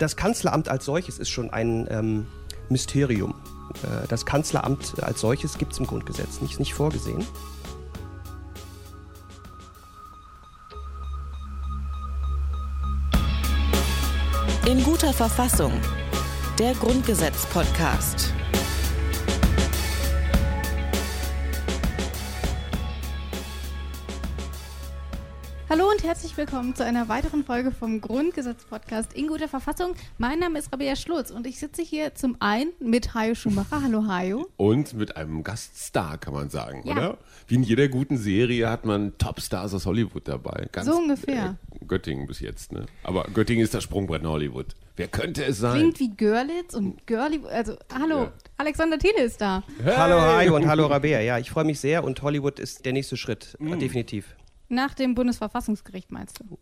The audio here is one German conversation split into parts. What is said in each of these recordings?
das Kanzleramt als solches ist schon ein ähm, Mysterium. Äh, das Kanzleramt als solches gibt es im Grundgesetz nicht, nicht vorgesehen. In guter Verfassung. Der Grundgesetz-Podcast. Hallo und herzlich willkommen zu einer weiteren Folge vom Grundgesetz-Podcast in guter Verfassung. Mein Name ist Rabea Schlotz und ich sitze hier zum einen mit Hajo Schumacher. Hallo Hajo. Und mit einem Gaststar, kann man sagen, Ja. oder? Wie in jeder guten Serie hat man Topstars aus Hollywood dabei. Ganz, So ungefähr. Äh, Göttingen bis jetzt, ne? Aber Göttingen ist das Sprungbrett nach Hollywood. Wer könnte es sein? Klingt wie Görlitz und Girly. Also, hallo, Ja. Alexander Thiele ist da. Hallo Hajo und hallo Rabea. Ja, ich freue mich sehr und Hollywood ist der nächste Schritt, äh, definitiv. Nach dem Bundesverfassungsgericht, meinst du?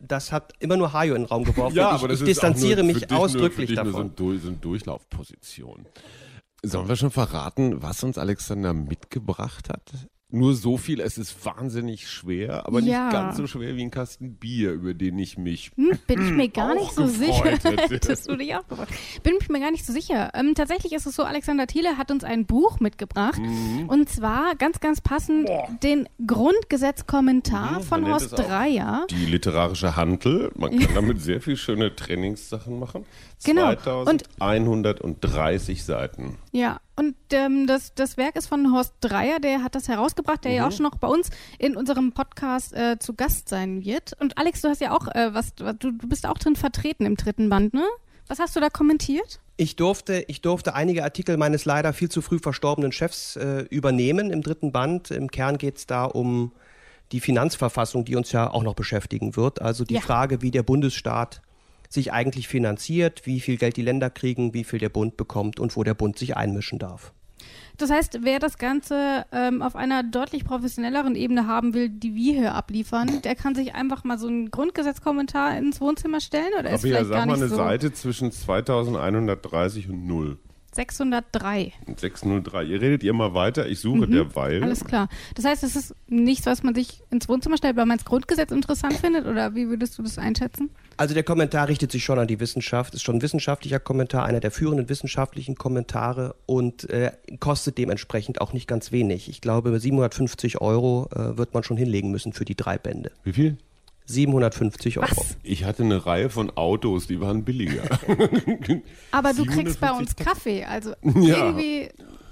Das hat immer nur Hajo in den Raum geworfen. Ja, ich, aber das ich ist distanziere nur mich ausdrücklich nur, für dich davon. Nur so, ein, so eine Durchlaufposition. Sollen wir schon verraten, was uns Alexander mitgebracht hat? Nur so viel, es ist wahnsinnig schwer, aber Ja. nicht ganz so schwer wie ein Kasten Bier, über den ich mich Hm, bin ich mir gar nicht so sicher. hätte. Hättest du dich auch gefreut. Bin ich mir gar nicht so sicher. Ähm, tatsächlich ist es so, Alexander Thiele hat uns ein Buch mitgebracht. Mhm. Und zwar ganz, ganz passend den Grundgesetzkommentar von nennt Horst Dreier. die literarische Hantel. Man kann damit sehr viel schöne Trainingssachen machen. Genau. Und- 2130 Seiten. Ja, und ähm, das, das Werk ist von Horst Dreier, der hat das herausgebracht, der Mhm. ja auch schon noch bei uns in unserem Podcast äh, zu Gast sein wird. Und Alex, du hast ja auch äh, was, du, du bist auch drin vertreten im dritten Band, ne? Was hast du da kommentiert? Ich durfte, ich durfte einige Artikel meines leider viel zu früh verstorbenen Chefs äh, übernehmen im dritten Band. Im Kern geht es da um die Finanzverfassung, die uns ja auch noch beschäftigen wird. Also die Ja. Frage, wie der Bundesstaat sich eigentlich finanziert, wie viel Geld die Länder kriegen, wie viel der Bund bekommt und wo der Bund sich einmischen darf. Das heißt, wer das Ganze ähm, auf einer deutlich professionelleren Ebene haben will, die wir hier abliefern, der kann sich einfach mal so einen Grundgesetzkommentar ins Wohnzimmer stellen oder ist Aber ja, vielleicht gar sag mal nicht eine so. Seite zwischen 2130 und 0. 603. Und 603. Ihr redet ihr mal weiter, ich suche derweil. Mhm. Alles klar. Das heißt, es ist nichts, was man sich ins Wohnzimmer stellt, weil man das Grundgesetz interessant findet oder wie würdest du das einschätzen? Also der Kommentar richtet sich schon an die Wissenschaft, ist schon ein wissenschaftlicher Kommentar, einer der führenden wissenschaftlichen Kommentare und äh, kostet dementsprechend auch nicht ganz wenig. Ich glaube, 750 Euro äh, wird man schon hinlegen müssen für die drei Bände. Wie viel? 750 Euro. Was? Ich hatte eine Reihe von Autos, die waren billiger. Aber du kriegst bei 750 uns Kaffee, also Ja. irgendwie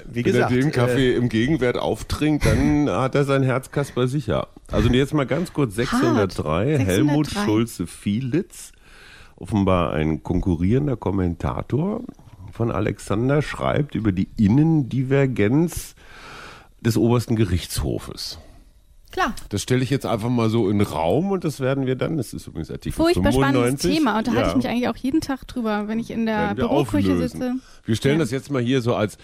Wie Wenn gesagt, er den äh, Kaffee im Gegenwert auftrinkt, dann hat er sein Herz Kasper sicher. Also jetzt mal ganz kurz 603, 603. Helmut Schulze-Fielitz, offenbar ein konkurrierender Kommentator von Alexander, schreibt über die Innendivergenz des obersten Gerichtshofes. Klar. Das stelle ich jetzt einfach mal so in den Raum und das werden wir dann, das ist übrigens Artikel Furchtbar 95. spannendes Thema und da halte Ja. ich mich eigentlich auch jeden Tag drüber, wenn ich in der Büroküche sitze. Wir stellen Ja. das jetzt mal hier so als,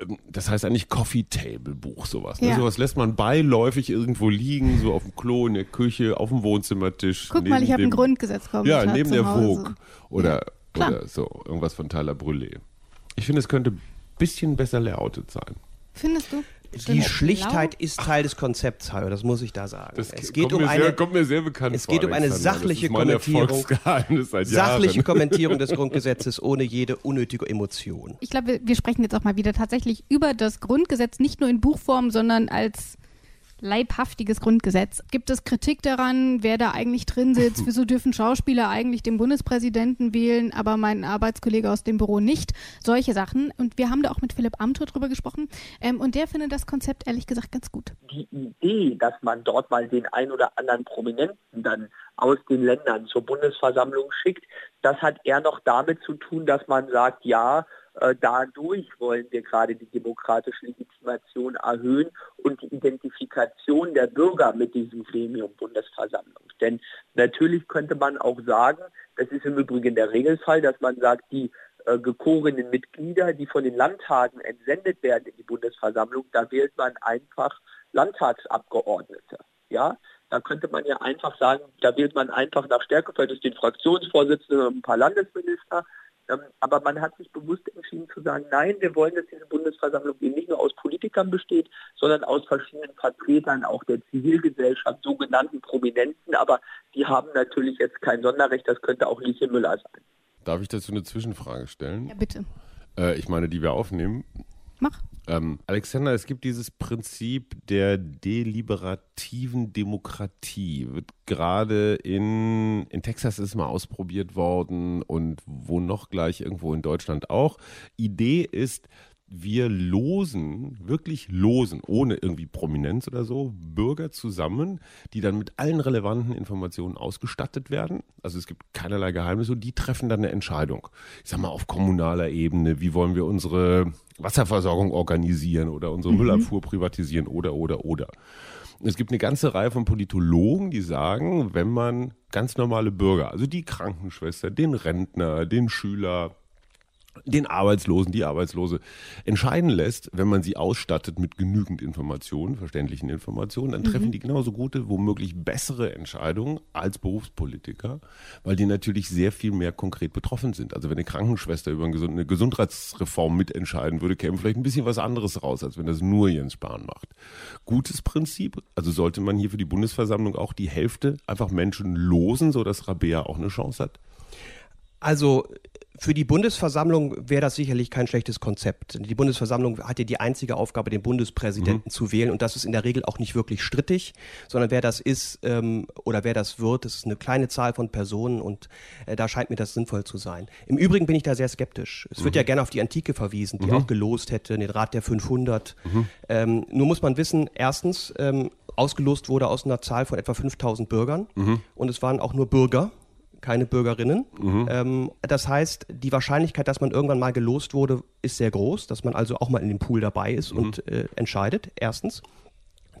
ähm, das heißt eigentlich Coffee Table Buch, sowas. Ne? Ja. Sowas lässt man beiläufig irgendwo liegen, so auf dem Klo, in der Küche, auf dem Wohnzimmertisch. Guck mal, ich habe ein dem- Grundgesetzkommentar Ja, neben der. Vogue oder, oder so, irgendwas von Tyler Brûlé. Ich finde, es könnte ein bisschen besser layoutet sein. Findest du? Die. Schlichtheit ist Teil des Konzepts, Hajo, das muss ich da sagen. Das es kommt, geht um mir eine sehr, kommt mir sehr bekannt es vor. geht um eine sachliche Kommentierung. Sachliche. Kommentierung des Grundgesetzes ohne jede unnötige Emotion. Ich glaube, wir, wir sprechen jetzt auch mal wieder tatsächlich über das Grundgesetz, nicht nur in Buchform, sondern als leibhaftiges Grundgesetz. Gibt es Kritik daran, wer da eigentlich drin sitzt? Wieso dürfen Schauspieler eigentlich den Bundespräsidenten wählen, aber mein Arbeitskollege aus dem Büro nicht? Solche Sachen. Und wir haben da auch mit Philipp Amthor drüber gesprochen. Ähm, und der findet das Konzept ehrlich gesagt ganz gut. die Idee, dass man dort mal den ein oder anderen Prominenten dann aus den Ländern zur Bundesversammlung schickt, das hat eher noch damit zu tun, dass man sagt, ja, dadurch wollen wir gerade die demokratische Legitimation erhöhen und die Identifikation der Bürger mit diesem Gremium Bundesversammlung. Denn natürlich könnte man auch sagen, das ist im Übrigen der Regelfall, dass man sagt, die äh, gekorenen Mitglieder, die von den Landtagen entsendet werden in die Bundesversammlung, da wählt man einfach Landtagsabgeordnete. Ja, da könnte man ja einfach sagen, da wählt man einfach nach Stärkeverhältnis den Fraktionsvorsitzenden und ein paar Landesminister. Ähm, Aber man hat sich bewusst entschieden zu sagen, nein, wir wollen, dass diese Bundesversammlung eben nicht nur aus Politikern besteht, sondern aus verschiedenen Vertretern auch der Zivilgesellschaft, sogenannten Prominenten. Aber die haben natürlich jetzt kein Sonderrecht, das könnte auch Lieschen Müller sein. Darf ich dazu eine Zwischenfrage stellen? Ja, bitte. Äh, ich meine, die wir aufnehmen. Mach. Ähm, Alexander, es gibt dieses Prinzip der deliberativen Demokratie. Wird gerade in, in Texas ist mal ausprobiert worden und wo noch gleich irgendwo in Deutschland auch. Idee ist, wir losen, wirklich losen, ohne irgendwie Prominenz oder so, Bürger zusammen, die dann mit allen relevanten Informationen ausgestattet werden. Also es gibt keinerlei Geheimnisse und die treffen dann eine Entscheidung. Ich sag mal auf kommunaler Ebene, wie wollen wir unsere Wasserversorgung organisieren oder unsere mhm. Müllabfuhr privatisieren oder, oder, oder. Es gibt eine ganze Reihe von Politologen, die sagen, wenn man ganz normale Bürger, also die Krankenschwester, den Rentner, den Schüler, den Arbeitslosen, die Arbeitslose entscheiden lässt, wenn man sie ausstattet mit genügend Informationen, verständlichen Informationen, dann treffen mhm. die genauso gute, womöglich bessere Entscheidungen als Berufspolitiker, weil die natürlich sehr viel mehr konkret betroffen sind. Also wenn eine Krankenschwester über eine Gesundheitsreform mitentscheiden würde, käme vielleicht ein bisschen was anderes raus, als wenn das nur Jens Spahn macht. Gutes Prinzip, also sollte man hier für die Bundesversammlung auch die Hälfte einfach Menschen losen, sodass Rabea auch eine Chance hat? Also für die Bundesversammlung wäre das sicherlich kein schlechtes Konzept. Die Bundesversammlung hat ja die einzige Aufgabe, den Bundespräsidenten mhm. zu wählen und das ist in der Regel auch nicht wirklich strittig, sondern wer das ist ähm, oder wer das wird, das ist eine kleine Zahl von Personen und äh, da scheint mir das sinnvoll zu sein. Im Übrigen bin ich da sehr skeptisch. Es mhm. wird ja gerne auf die Antike verwiesen, die mhm. auch gelost hätte, den Rat der 500. Mhm. Ähm, nur muss man wissen, erstens, ähm, ausgelost wurde aus einer Zahl von etwa 5000 Bürgern mhm. und es waren auch nur Bürger keine Bürgerinnen. Mhm. Ähm, das heißt, die Wahrscheinlichkeit, dass man irgendwann mal gelost wurde, ist sehr groß, dass man also auch mal in dem Pool dabei ist mhm. und äh, entscheidet, erstens.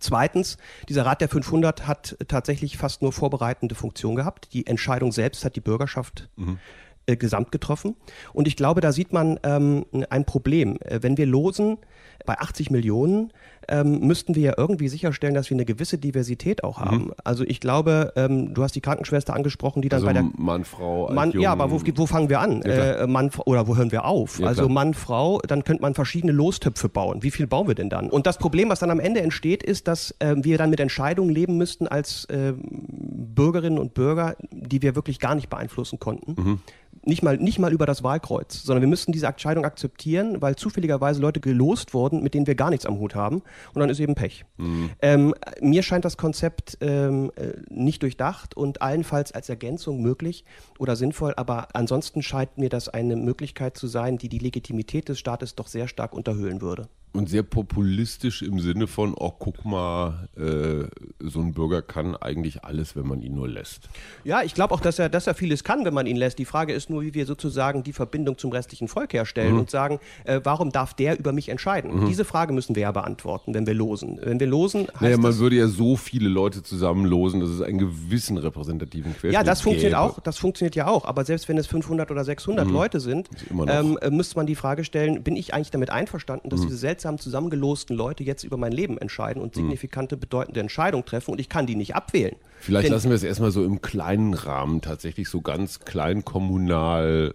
Zweitens, dieser Rat der 500 hat tatsächlich fast nur vorbereitende Funktion gehabt. Die Entscheidung selbst hat die Bürgerschaft mhm. äh, gesamt getroffen. Und ich glaube, da sieht man ähm, ein Problem. Äh, wenn wir losen bei 80 Millionen, ähm, müssten wir ja irgendwie sicherstellen, dass wir eine gewisse Diversität auch haben. Mhm. Also ich glaube, ähm, du hast die Krankenschwester angesprochen, die dann also bei der Mann, Frau, Mann, ja, aber wo, wo fangen wir an? Ja, äh, Mann oder wo hören wir auf? Ja, also Mann, Frau, dann könnte man verschiedene Lostöpfe bauen. Wie viel bauen wir denn dann? Und das Problem, was dann am Ende entsteht, ist, dass äh, wir dann mit Entscheidungen leben müssten als äh, Bürgerinnen und Bürger, die wir wirklich gar nicht beeinflussen konnten. Mhm nicht mal, nicht mal über das Wahlkreuz, sondern wir müssten diese Entscheidung akzeptieren, weil zufälligerweise Leute gelost wurden, mit denen wir gar nichts am Hut haben. Und dann ist eben Pech. Mhm. Ähm, mir scheint das Konzept ähm, äh, nicht durchdacht und allenfalls als Ergänzung möglich oder sinnvoll, aber ansonsten scheint mir das eine Möglichkeit zu sein, die die Legitimität des Staates doch sehr stark unterhöhlen würde und sehr populistisch im Sinne von, oh, guck mal, äh, so ein Bürger kann eigentlich alles, wenn man ihn nur lässt. Ja, ich glaube auch, dass er, dass er vieles kann, wenn man ihn lässt. Die Frage ist nur, wie wir sozusagen die Verbindung zum restlichen Volk herstellen mhm. und sagen, äh, warum darf der über mich entscheiden? Mhm. Diese Frage müssen wir ja beantworten, wenn wir losen. Wenn wir losen, heißt naja, man würde ja so viele Leute zusammenlosen, dass es einen gewissen repräsentativen Querschnitt Ja, das funktioniert gäbe. auch, das funktioniert ja auch. Aber selbst wenn es 500 oder 600 mhm. Leute sind, ähm, äh, müsste man die Frage stellen, bin ich eigentlich damit einverstanden, dass mhm. diese seltsamen seltsam zusammengelosten Leute jetzt über mein Leben entscheiden und hm. signifikante, bedeutende Entscheidungen treffen und ich kann die nicht abwählen. Vielleicht Denn, lassen wir es erstmal so im kleinen Rahmen tatsächlich so ganz klein kommunal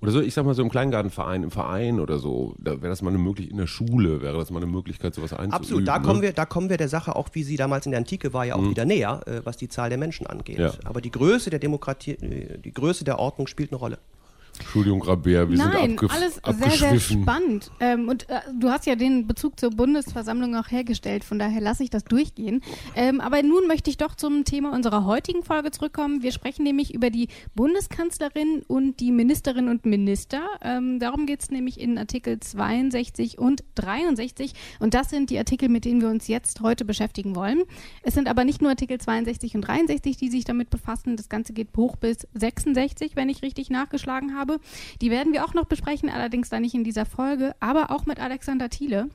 oder so, ich sag mal so im Kleingartenverein, im Verein oder so, da wäre das mal eine Möglichkeit, in der Schule wäre das mal eine Möglichkeit, sowas einzuüben. Absolut, da, ne? kommen wir, da kommen wir der Sache auch, wie sie damals in der Antike war, ja auch mhm. wieder näher, äh, was die Zahl der Menschen angeht. Ja. Aber die Größe der Demokratie, äh, die Größe der Ordnung spielt eine Rolle. Entschuldigung, Rabea, wir Nein, sind alles sehr, sehr spannend. Ähm, und äh, du hast ja den Bezug zur Bundesversammlung auch hergestellt, von daher lasse ich das durchgehen. Ähm, aber nun möchte ich doch zum Thema unserer heutigen Folge zurückkommen. Wir sprechen nämlich über die Bundeskanzlerin und die Ministerinnen und Minister. Ähm, darum geht es nämlich in Artikel 62 und 63. Und das sind die Artikel, mit denen wir uns jetzt heute beschäftigen wollen. Es sind aber nicht nur Artikel 62 und 63, die sich damit befassen. Das Ganze geht hoch bis 66, wenn ich richtig nachgeschlagen habe habe. Die werden wir auch noch besprechen, allerdings dann nicht in dieser Folge, aber auch mit Alexander Thiele.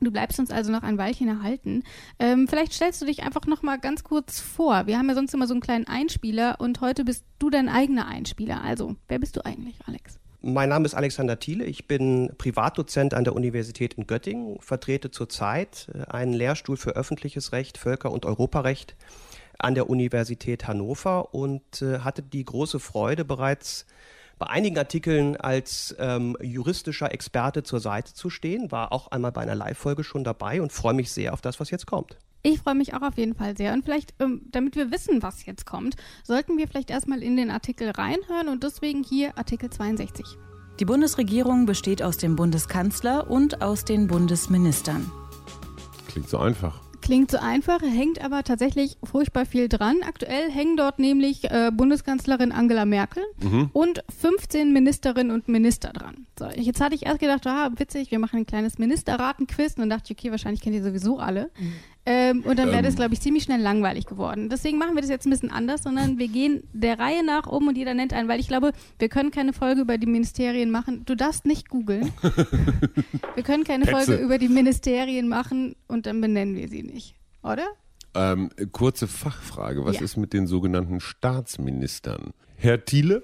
Du bleibst uns also noch ein Weilchen erhalten. Ähm, vielleicht stellst du dich einfach noch mal ganz kurz vor. Wir haben ja sonst immer so einen kleinen Einspieler und heute bist du dein eigener Einspieler. Also, wer bist du eigentlich, Alex? Mein Name ist Alexander Thiele. Ich bin Privatdozent an der Universität in Göttingen, vertrete zurzeit äh, einen Lehrstuhl für öffentliches Recht, Völker- und Europarecht an der Universität Hannover und äh, hatte die große Freude bereits bei einigen Artikeln als ähm, juristischer Experte zur Seite zu stehen. War auch einmal bei einer Live-Folge schon dabei und freue mich sehr auf das, was jetzt kommt. Ich freue mich auch auf jeden Fall sehr. Und vielleicht, ähm, damit wir wissen, was jetzt kommt, sollten wir vielleicht erstmal in den Artikel reinhören und deswegen hier Artikel 62. Die Bundesregierung besteht aus dem Bundeskanzler und aus den Bundesministern. Klingt so einfach. Klingt so einfach, hängt aber tatsächlich furchtbar viel dran. Aktuell hängen dort nämlich äh, Bundeskanzlerin Angela Merkel und 15 Ministerinnen und Minister dran. So, jetzt hatte ich erst gedacht, ah, witzig, wir machen ein kleines Ministerratenquiz und dann dachte ich, okay, wahrscheinlich kennt ihr sowieso alle. Ähm, und dann wäre das, glaube ich, ziemlich schnell langweilig geworden. Deswegen machen wir das jetzt ein bisschen anders, sondern wir gehen der Reihe nach um und jeder nennt einen, weil ich glaube, wir können keine Folge über die Ministerien machen. Du darfst nicht googeln. wir können keine Petze. Folge über die Ministerien machen und dann benennen wir sie nicht. Oder? Ähm, kurze Fachfrage. Was Ja. ist mit den sogenannten Staatsministern? Herr Thiele?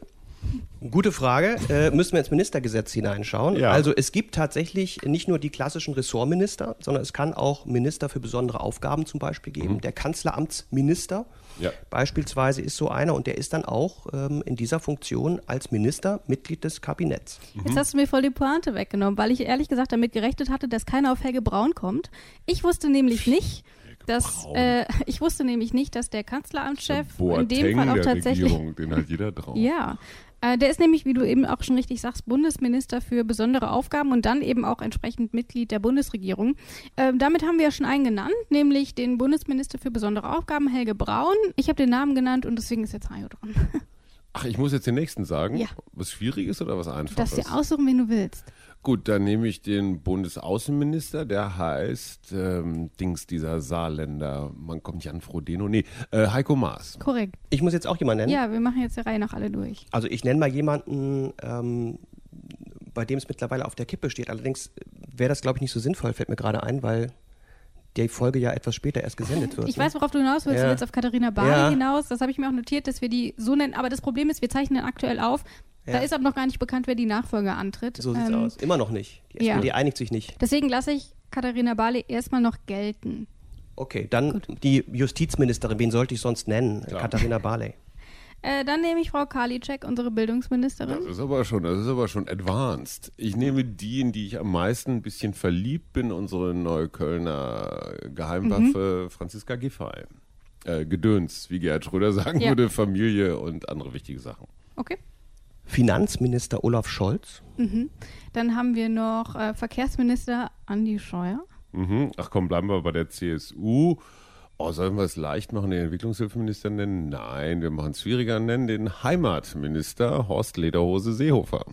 Gute Frage. Äh, müssen wir ins Ministergesetz hineinschauen. Ja. Also es gibt tatsächlich nicht nur die klassischen Ressortminister, sondern es kann auch Minister für besondere Aufgaben zum Beispiel geben. Der Kanzleramtsminister Ja. beispielsweise ist so einer und der ist dann auch ähm, in dieser Funktion als Minister Mitglied des Kabinetts. Jetzt hast du mir voll die Pointe weggenommen, weil ich ehrlich gesagt damit gerechnet hatte, dass keiner auf Helge Braun kommt. Ich wusste nämlich nicht, dass äh, ich wusste nämlich nicht, dass der Kanzleramtschef in Boateng dem Fall auch der tatsächlich Regierung, den hat jeder drauf. ja. Äh, der ist nämlich, wie du eben auch schon richtig sagst, Bundesminister für besondere Aufgaben und dann eben auch entsprechend Mitglied der Bundesregierung. Ähm, damit haben wir ja schon einen genannt, nämlich den Bundesminister für besondere Aufgaben, Helge Braun. Ich habe den Namen genannt und deswegen ist jetzt Hajo dran. Ach, ich muss jetzt den nächsten sagen. Ja. Was schwierig ist oder was Du einfaches? darfst dir aussuchen, wen du willst. Gut, dann nehme ich den Bundesaußenminister, der heißt ähm, Dings, dieser Saarländer, man kommt nicht an Frodeno, nee, äh, Heiko Maas. Korrekt. Ich muss jetzt auch jemanden nennen. Ja, wir machen jetzt der Reihe nach alle durch. Also ich nenne mal jemanden, ähm, bei dem es mittlerweile auf der Kippe steht. Allerdings wäre das, glaube ich, nicht so sinnvoll, fällt mir gerade ein, weil die Folge ja etwas später erst gesendet wird. Ich ne? weiß, worauf du hinaus willst. Ja. Du willst auf Katharina Barley Ja. hinaus. Das habe ich mir auch notiert, dass wir die so nennen. Aber das Problem ist, wir zeichnen aktuell auf. Da Ja. ist aber noch gar nicht bekannt, wer die Nachfolger antritt. So sieht's Ähm, aus. Immer noch nicht. Die ja. SPD einigt sich nicht. Deswegen lasse ich Katharina Barley erstmal noch gelten. Okay, dann die Justizministerin, wen sollte ich sonst nennen? Ja. Katharina Barley. Äh, dann nehme ich Frau Karliczek, unsere Bildungsministerin. Das ist aber schon, das ist aber schon advanced. Ich nehme die, in die ich am meisten ein bisschen verliebt bin, unsere Neuköllner Geheimwaffe Mhm. Franziska Giffey. Äh, Gedöns, wie Gerhard Schröder sagen Ja. würde, Familie und andere wichtige Sachen. Okay. Finanzminister Olaf Scholz. Dann haben wir noch äh, Verkehrsminister Andi Scheuer. Mhm. Ach komm, bleiben wir bei der CSU. Oh, sollen wir es leicht machen, den Entwicklungshilfeminister nennen? Nein, wir machen es schwieriger, nennen den Heimatminister Horst Lederhose Seehofer.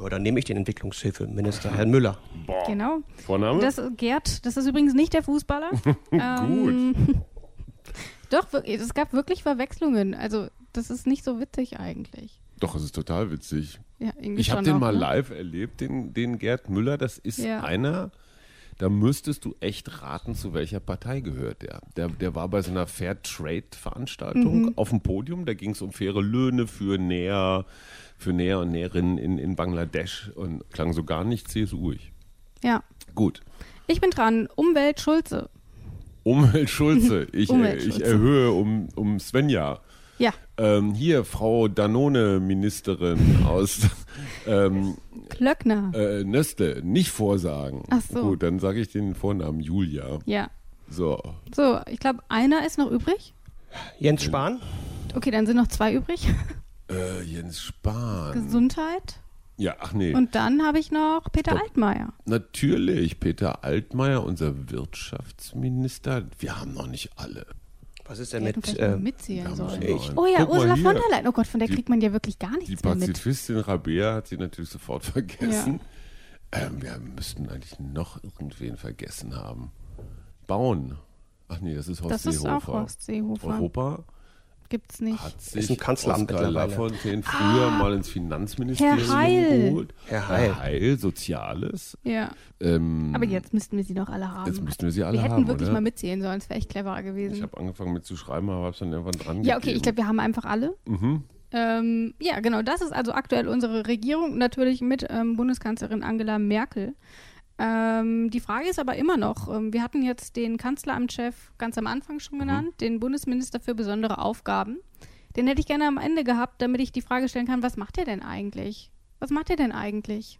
Ja, dann nehme ich den Entwicklungshilfeminister, Herrn Müller. Boah. Genau. Vorname? Das ist Gerd, das ist übrigens nicht der Fußballer. Ähm, Doch, wir- es gab wirklich Verwechslungen. Also, das ist nicht so witzig eigentlich. Doch, es ist total witzig. Ja, Ich habe den auch, mal ne? live erlebt, den, den Gerd Müller. Das ist Ja. einer, da müsstest du echt raten, zu welcher Partei gehört der. Der, der war bei so einer Fair-Trade-Veranstaltung Mhm. auf dem Podium. Da ging es um faire Löhne für Näher, für Näher und Näherinnen in, in Bangladesch und klang so gar nicht CSUig. Ja. Gut. Ich bin dran. Umwelt Schulze. Umwelt Schulze. Ich, Umwelt ich Schulze. erhöhe um, um Svenja. Ja. Ähm, hier, Frau Danone-Ministerin aus ähm, Klöckner. äh, Nöstle, nicht vorsagen. Ach so. Gut, dann sage ich den Vornamen Julia. Ja. So. So, ich glaube, einer ist noch übrig. Jens Spahn. Okay, dann sind noch zwei übrig. Äh, Jens Spahn. Gesundheit. Ja, ach nee. Und dann habe ich noch Peter Stopp. Altmaier. Natürlich, Peter Altmaier, unser Wirtschaftsminister. Wir haben noch nicht alle. Was ist denn Wir mit äh, mitzählen sollen. Ich- ein- Oh ja, Guck Ursula von der Leyen. Oh Gott, von der Die- kriegt man ja wirklich gar Die nichts mehr mit. Pazifistin Rabea hat sie natürlich sofort vergessen. Ähm, wir müssten eigentlich noch irgendwen vergessen haben. Bauen. Ach nee, das ist Horst Das ist auch Seehofer. Horst Seehofer. Europa Gibt's nicht. hat sich ein Kanzleramt Oskar. Lafontaine früher mal ins Finanzministerium Herr Heil. geholt. Herr Heil. Herr Heil, Soziales. Ja. Ähm, Aber jetzt müssten wir sie doch alle haben. Jetzt müssten wir sie alle wir hätten haben, wirklich oder? mal mitzählen sollen. Es wäre echt cleverer Ich gewesen. habe angefangen mit zu schreiben, aber habe es dann irgendwann dran Ja, okay, ich glaube, wir haben einfach alle. Mhm. Ähm, ja, genau, das ist also aktuell unsere Regierung, natürlich mit ähm, Bundeskanzlerin Angela Merkel. Ähm, die Frage ist aber immer noch, ähm, wir hatten jetzt den Kanzleramtschef ganz am Anfang schon genannt, den Bundesminister für besondere Aufgaben. Den hätte ich gerne am Ende gehabt, damit ich die Frage stellen kann, was macht er denn eigentlich? Was macht er denn eigentlich?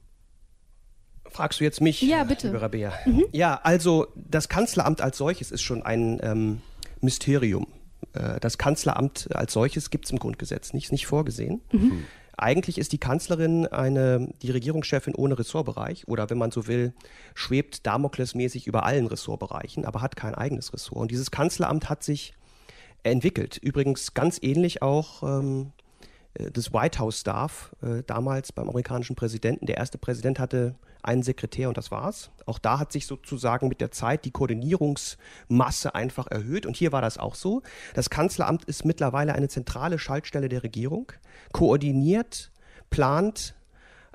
Fragst du jetzt mich, ja, bitte. lieber Rabea? Mhm. Ja, also das Kanzleramt als solches ist schon ein ähm, Mysterium. Äh, das Kanzleramt als solches gibt es im Grundgesetz nicht, nicht vorgesehen. Mhm. Eigentlich ist die Kanzlerin eine, die Regierungschefin ohne Ressortbereich oder wenn man so will, schwebt Damoklesmäßig über allen Ressortbereichen, aber hat kein eigenes Ressort. Und dieses Kanzleramt hat sich entwickelt. Übrigens ganz ähnlich auch ähm, äh, des White House Staff, äh, damals beim amerikanischen Präsidenten. Der erste Präsident hatte einen Sekretär und das war's. Auch da hat sich sozusagen mit der Zeit die Koordinierungsmasse einfach erhöht und hier war das auch so. Das Kanzleramt ist mittlerweile eine zentrale Schaltstelle der Regierung, koordiniert, plant,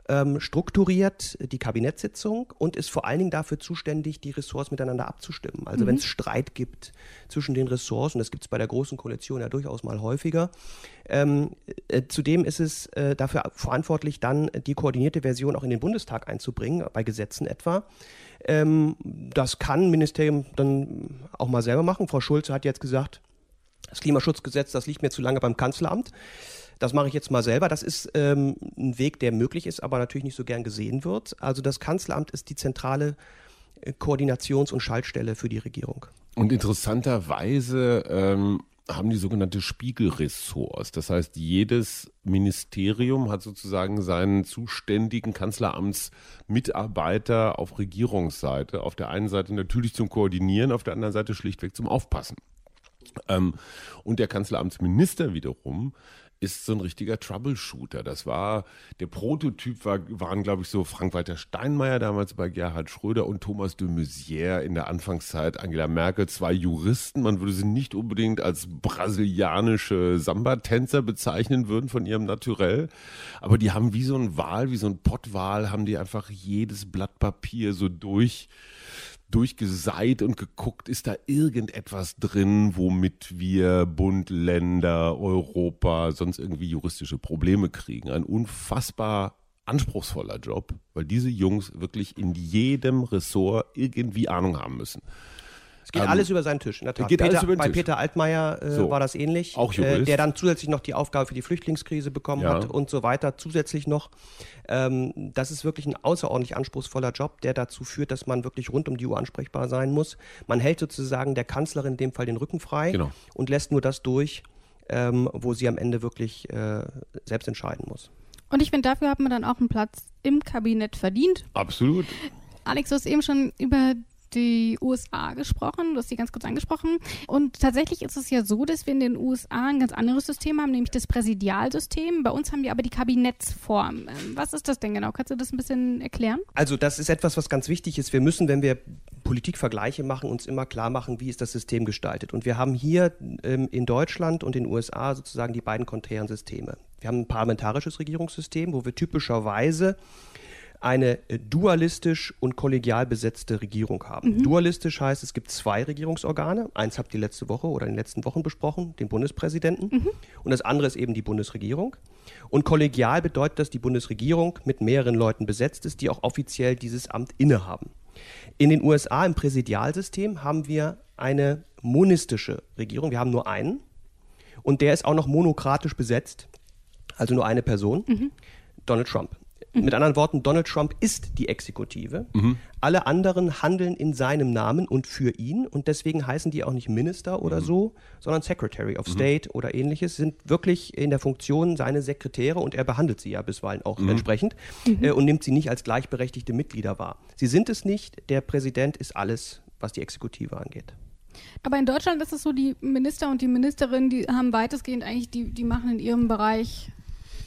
ähm, strukturiert die Kabinettssitzung und ist vor allen Dingen dafür zuständig, die Ressorts miteinander abzustimmen. Also mhm. wenn es Streit gibt zwischen den Ressorts, und das gibt es bei der Großen Koalition ja durchaus mal häufiger, ähm, äh, zudem ist es äh, dafür verantwortlich, dann die koordinierte Version auch in den Bundestag einzubringen, bei Gesetzen etwa. Ähm, das kann Ministerium dann auch mal selber machen. Frau Schulze hat jetzt gesagt, das Klimaschutzgesetz, das liegt mir zu lange beim Kanzleramt. Das mache ich jetzt mal selber. Das ist ähm, ein Weg, der möglich ist, aber natürlich nicht so gern gesehen wird. Also das Kanzleramt ist die zentrale äh, Koordinations- und Schaltstelle für die Regierung. Und interessanterweise ähm, haben die sogenannte Spiegelressorts. Das heißt, jedes Ministerium hat sozusagen seinen zuständigen Kanzleramtsmitarbeiter auf Regierungsseite. Auf der einen Seite natürlich zum Koordinieren, auf der anderen Seite schlichtweg zum Aufpassen. Ähm, und der Kanzleramtsminister wiederum ist so ein richtiger Troubleshooter. Das war, der Prototyp war, waren, glaube ich, so Frank-Walter Steinmeier damals bei Gerhard Schröder und Thomas de Maizière in der Anfangszeit Angela Merkel, zwei Juristen. Man würde sie nicht unbedingt als brasilianische Samba-Tänzer bezeichnen würden von ihrem Naturell. Aber die haben wie so ein Wal, wie so ein Pottwal, haben die einfach jedes Blatt Papier so durch durchgeseit und geguckt, ist da irgendetwas drin, womit wir Bund, Länder, Europa, sonst irgendwie juristische Probleme kriegen. Ein unfassbar anspruchsvoller Job, weil diese Jungs wirklich in jedem Ressort irgendwie Ahnung haben müssen. Es geht ähm, alles über seinen Tisch, in der Tat. Geht Peter, alles über den bei Tisch. Peter Altmaier äh, so. war das ähnlich. Auch Jurist. Äh, der dann zusätzlich noch die Aufgabe für die Flüchtlingskrise bekommen ja. hat und so weiter, zusätzlich noch. Ähm, das ist wirklich ein außerordentlich anspruchsvoller Job, der dazu führt, dass man wirklich rund um die Uhr ansprechbar sein muss. Man hält sozusagen der Kanzlerin in dem Fall den Rücken frei genau. und lässt nur das durch, ähm, wo sie am Ende wirklich äh, selbst entscheiden muss. Und ich finde, dafür hat man dann auch einen Platz im Kabinett verdient. Absolut. Alex, du hast eben schon über die USA gesprochen, du hast sie ganz kurz angesprochen. Und tatsächlich ist es ja so, dass wir in den USA ein ganz anderes System haben, nämlich das Präsidialsystem. Bei uns haben wir aber die Kabinettsform. Ähm, was ist das denn genau? Kannst du das ein bisschen erklären? Also das ist etwas, was ganz wichtig ist. Wir müssen, wenn wir Politikvergleiche machen, uns immer klar machen, wie ist das System gestaltet. Und wir haben hier ähm, in Deutschland und in den USA sozusagen die beiden konträren Systeme. Wir haben ein parlamentarisches Regierungssystem, wo wir typischerweise eine äh, dualistisch und kollegial besetzte Regierung haben. Mhm. Dualistisch heißt, es gibt zwei Regierungsorgane. Eins habt ihr letzte Woche oder in den letzten Wochen besprochen, den Bundespräsidenten. Mhm. Und das andere ist eben die Bundesregierung. Und kollegial bedeutet, dass die Bundesregierung mit mehreren Leuten besetzt ist, die auch offiziell dieses Amt innehaben. In den USA im Präsidialsystem haben wir eine monistische Regierung. Wir haben nur einen. Und der ist auch noch monokratisch besetzt. Also nur eine Person. Mhm. Donald Trump. Mhm. Mit anderen Worten, Donald Trump ist die Exekutive. Mhm. Alle anderen handeln in seinem Namen und für ihn und deswegen heißen die auch nicht Minister oder mhm. so, sondern Secretary of mhm. State oder ähnliches, sind wirklich in der Funktion seine Sekretäre und er behandelt sie ja bisweilen auch mhm. entsprechend mhm. äh, und nimmt sie nicht als gleichberechtigte Mitglieder wahr. Sie sind es nicht, der Präsident ist alles, was die Exekutive angeht. Aber in Deutschland ist es so, die Minister und die Ministerin, die haben weitestgehend eigentlich, die, die machen in ihrem Bereich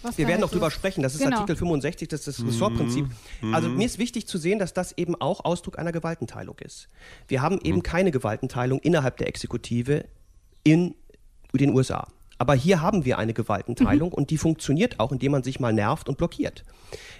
was Wir werden noch drüber sprechen. Das ist genau. Artikel 65, das ist das Ressortprinzip. Mhm. Also mir ist wichtig zu sehen, dass das eben auch Ausdruck einer Gewaltenteilung ist. Wir haben eben mhm. keine Gewaltenteilung innerhalb der Exekutive in den USA. Aber hier haben wir eine Gewaltenteilung mhm. und die funktioniert auch, indem man sich mal nervt und blockiert.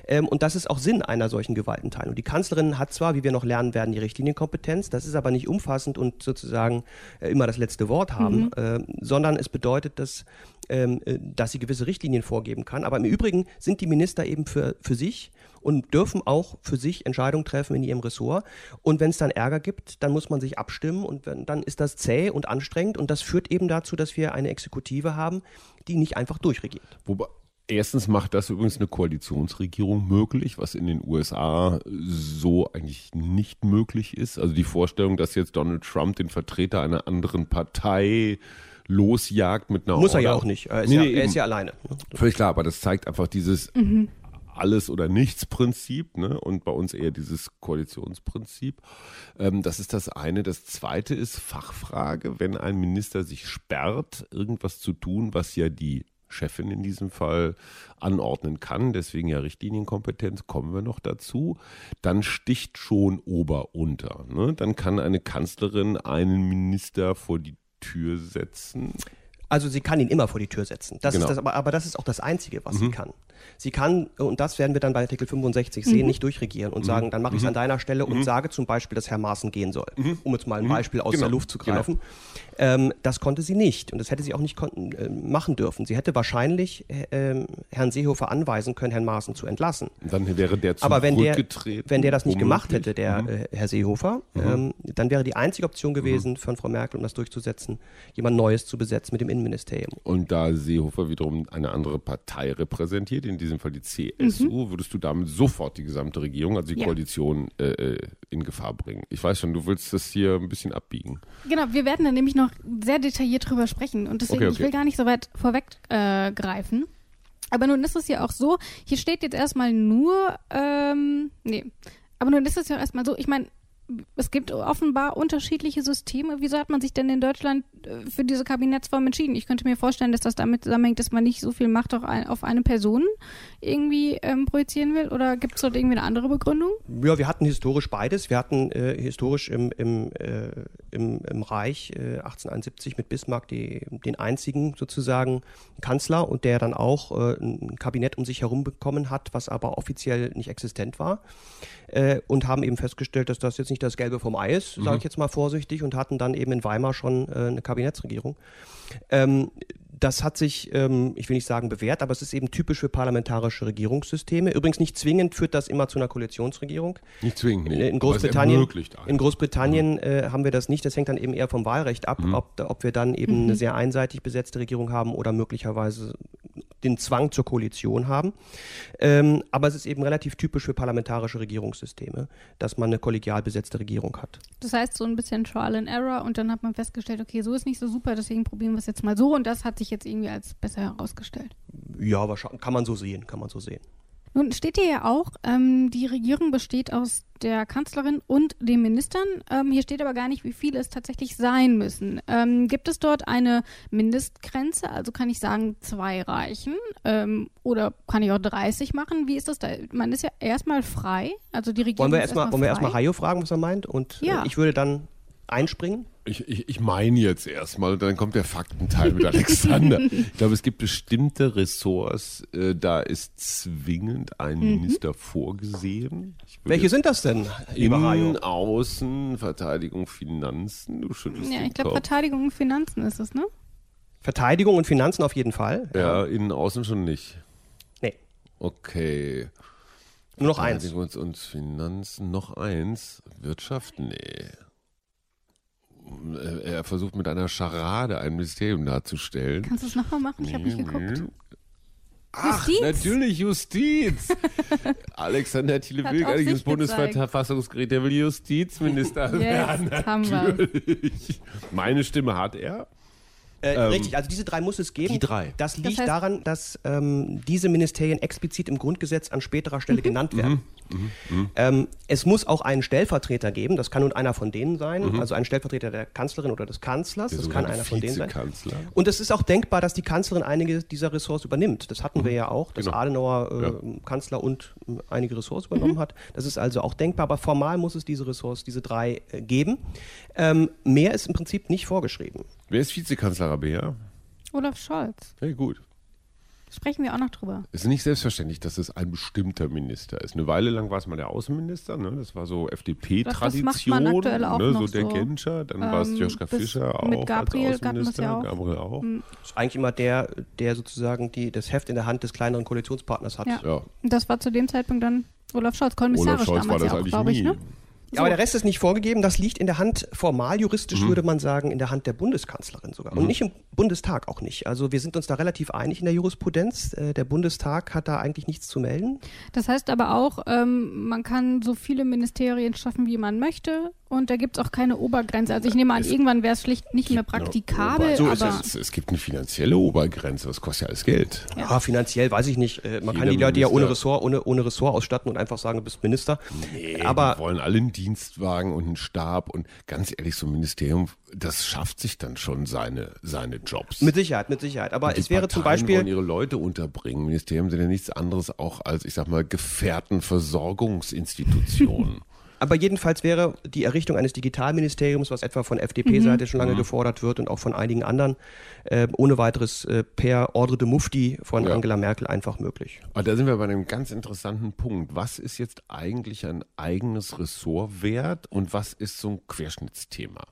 Ähm, und das ist auch Sinn einer solchen Gewaltenteilung. Die Kanzlerin hat zwar, wie wir noch lernen werden, die Richtlinienkompetenz, das ist aber nicht umfassend und sozusagen äh, immer das letzte Wort haben, mhm. äh, sondern es bedeutet, dass ähm, äh, dass sie gewisse Richtlinien vorgeben kann. Aber im Übrigen sind die Minister eben für, für sich und dürfen auch für sich Entscheidungen treffen in ihrem Ressort. Und wenn es dann Ärger gibt, dann muss man sich abstimmen und wenn, dann ist das zäh und anstrengend und das führt eben dazu, dass wir eine Exekutive haben, die nicht einfach durchregiert. Wobei, Erstens macht das übrigens eine Koalitionsregierung möglich, was in den USA so eigentlich nicht möglich ist. Also die Vorstellung, dass jetzt Donald Trump den Vertreter einer anderen Partei losjagt mit einer Muss Order. er ja auch nicht. Er ist, Nee, ja, nee, er ist ja alleine. Völlig klar, aber das zeigt einfach dieses alles oder nichts Prinzip ne? und bei uns eher dieses Koalitionsprinzip. Ähm, das ist das eine. Das zweite ist Fachfrage, wenn ein Minister sich sperrt, irgendwas zu tun, was ja die Chefin in diesem Fall anordnen kann, deswegen ja Richtlinienkompetenz, kommen wir noch dazu, dann sticht schon Ober unter. Ne? Dann kann eine Kanzlerin einen Minister vor die Tür setzen. Also sie kann ihn immer vor die Tür setzen. Das Genau. ist das, aber, aber das ist auch das Einzige, was sie kann. Sie kann, und das werden wir dann bei Artikel 65 sehen, nicht durchregieren und sagen, dann mache ich es an deiner Stelle und sage zum Beispiel, dass Herr Maaßen gehen soll. Um jetzt mal ein Beispiel aus Genau. der Luft zu greifen. Ähm, das konnte sie nicht und das hätte sie auch nicht konnten, äh, machen dürfen. Sie hätte wahrscheinlich äh, ähm, Herrn Seehofer anweisen können, Herrn Maaßen zu entlassen. Dann wäre der Aber wenn der, wenn der das nicht gemacht hätte, der äh, Herr Seehofer, ähm, dann wäre die einzige Option gewesen von Frau Merkel, um das durchzusetzen, jemand Neues zu besetzen mit dem Innenministerium. Und da Seehofer wiederum eine andere Partei repräsentiert, in diesem Fall die CSU, würdest du damit sofort die gesamte Regierung, also die Ja. Koalition, äh, äh, in Gefahr bringen. Ich weiß schon, du willst das hier ein bisschen abbiegen. Genau, wir werden da nämlich noch sehr detailliert drüber sprechen und deswegen, Okay, ich okay. will gar nicht so weit vorweggreifen. Äh, aber nun ist es ja auch so, hier steht jetzt erstmal nur, ähm, nee, aber nun ist es ja erstmal so, ich meine, es gibt offenbar unterschiedliche Systeme. Wieso hat man sich denn in Deutschland äh, für diese Kabinettsform entschieden? Ich könnte mir vorstellen, dass das damit zusammenhängt, dass man nicht so viel Macht auf, ein, auf eine Person irgendwie ähm, projizieren will. Oder gibt es dort irgendwie eine andere Begründung? Ja, wir hatten historisch beides. Wir hatten äh, historisch im, im, äh, im, im Reich äh, 1871 mit Bismarck die, den einzigen sozusagen Kanzler und der dann auch äh, ein Kabinett um sich herum bekommen hat, was aber offiziell nicht existent war. Äh, und haben eben festgestellt, dass das jetzt nicht das Gelbe vom Ei ist, sage ich jetzt mal vorsichtig, und hatten dann eben in Weimar schon äh, eine Kabinettsregierung. Ähm, das hat sich, ähm, ich will nicht sagen bewährt, aber es ist eben typisch für parlamentarische Regierungssysteme. Übrigens nicht zwingend führt das immer zu einer Koalitionsregierung. Nicht zwingend, nee. In Aber es Großbritannien, in Großbritannien äh, haben wir das nicht. Das hängt dann eben eher vom Wahlrecht ab, ob, ob wir dann eben eine sehr einseitig besetzte Regierung haben oder möglicherweise den Zwang zur Koalition haben. Ähm, aber es ist eben relativ typisch für parlamentarische Regierungssysteme, dass man eine kollegial besetzte Regierung hat. Das heißt, so ein bisschen Trial and Error und dann hat man festgestellt, okay, so ist nicht so super, deswegen probieren wir es jetzt mal so und das hat sich jetzt irgendwie als besser herausgestellt. Ja, wahrscheinlich, kann man so sehen, kann man so sehen. Nun steht hier ja auch, ähm, die Regierung besteht aus der Kanzlerin und den Ministern. Ähm, hier steht aber gar nicht, wie viele es tatsächlich sein müssen. Ähm, gibt es dort eine Mindestgrenze? Also kann ich sagen, zwei reichen? Ähm, oder kann ich auch 30 machen? Wie ist das da? Man ist ja erstmal frei. Also die Regierung Wollen wir erstmal wollen wir erstmal. Hajo fragen, was er meint? Und Ja. äh, ich würde dann einspringen. Ich, ich, ich meine jetzt erstmal, dann kommt der Faktenteil mit Alexander. ich glaube, es gibt bestimmte Ressorts, äh, da ist zwingend ein Minister vorgesehen. Welche sind das denn? Innen, Außen, Verteidigung, Finanzen. Du schüttelst Ja, ich glaube. Verteidigung und Finanzen ist es, ne? Verteidigung und Finanzen auf jeden Fall. Ja, innen, außen schon nicht. Nee, Okay. nur noch eins. Verteidigung und Finanzen, noch eins. Wirtschaft, nee. Er er versucht mit einer Scharade ein Ministerium darzustellen. Kannst du es nochmal machen? Ich habe nicht geguckt. Ach, Justiz? natürlich Justiz. Alexander Thiele auf eigentlich sich das Bundesverfassungsgericht, der will Justizminister werden. Jetzt haben wir. Meine Stimme hat er. Äh, Ähm, richtig, also diese drei muss es geben. die drei. Das liegt heißt- daran, dass ähm, diese Ministerien explizit im Grundgesetz an späterer Mhm. Stelle genannt werden. Ähm, es muss auch einen Stellvertreter geben, das kann nun einer von denen sein, also ein Stellvertreter der Kanzlerin oder des Kanzlers, Der das kann einer von denen sein. Und es ist auch denkbar, dass die Kanzlerin einige dieser Ressorts übernimmt. Das hatten wir ja auch, dass Genau. Adenauer äh, Ja. Kanzler und äh, einige Ressorts übernommen hat. Das ist also auch denkbar, aber formal muss es diese Ressorts, diese drei äh, geben. Ähm, mehr ist im Prinzip nicht vorgeschrieben. Wer ist Vizekanzler Rabea? Olaf Scholz. Hey, gut. Sprechen wir auch noch drüber. Es ist nicht selbstverständlich, dass es ein bestimmter Minister ist. Eine Weile lang war es mal der Außenminister, ne? das war so FDP-Tradition, ne? so so. der Genscher, dann ähm, war es Joschka Fischer auch mit Gabriel als Außenminister, ja auch. Gabriel auch. Mhm. Ist eigentlich immer der, der sozusagen die, das Heft in der Hand des kleineren Koalitionspartners hat. Ja. ja. Das war zu dem Zeitpunkt dann Olaf Scholz, kommissarisch Olaf Scholz damals war das ja auch, glaube ich, ne? So. Aber der Rest ist nicht vorgegeben. Das liegt in der Hand, formal juristisch mhm. würde man sagen, in der Hand der Bundeskanzlerin sogar. Mhm. Und nicht im Bundestag auch nicht. Also wir sind uns da relativ einig in der Jurisprudenz. Äh, der Bundestag hat da eigentlich nichts zu melden. Das heißt aber auch, ähm, man kann so viele Ministerien schaffen, wie man möchte. Und da gibt es auch keine Obergrenze. Also ich nehme an, es irgendwann wäre es schlicht nicht mehr praktikabel. So aber es, es, gibt eine finanzielle Obergrenze, das kostet ja alles Geld. Ja, ja finanziell weiß ich nicht. Äh, man Jeder kann die Leute ja ohne Ressort, ohne, ohne Ressort ausstatten und einfach sagen, du bist Minister. Nee, aber wir wollen alle einen Dienstwagen und einen Stab und ganz ehrlich, so ein Ministerium, das schafft sich dann schon seine, seine Jobs. Mit Sicherheit, mit Sicherheit. Aber es wäre Parteien zum Beispiel. wollen ihre Leute unterbringen. Ministerien sind ja nichts anderes auch als, ich sag mal, Gefährtenversorgungsinstitutionen. Aber jedenfalls wäre die Errichtung eines Digitalministeriums, was etwa von FDP-Seite mhm. schon lange mhm. gefordert wird und auch von einigen anderen, äh, ohne weiteres äh, per Ordre de Mufti von ja. Angela Merkel einfach möglich. Aber da sind wir bei einem ganz interessanten Punkt. Was ist jetzt eigentlich ein eigenes Ressort wert und was ist so ein Querschnittsthema?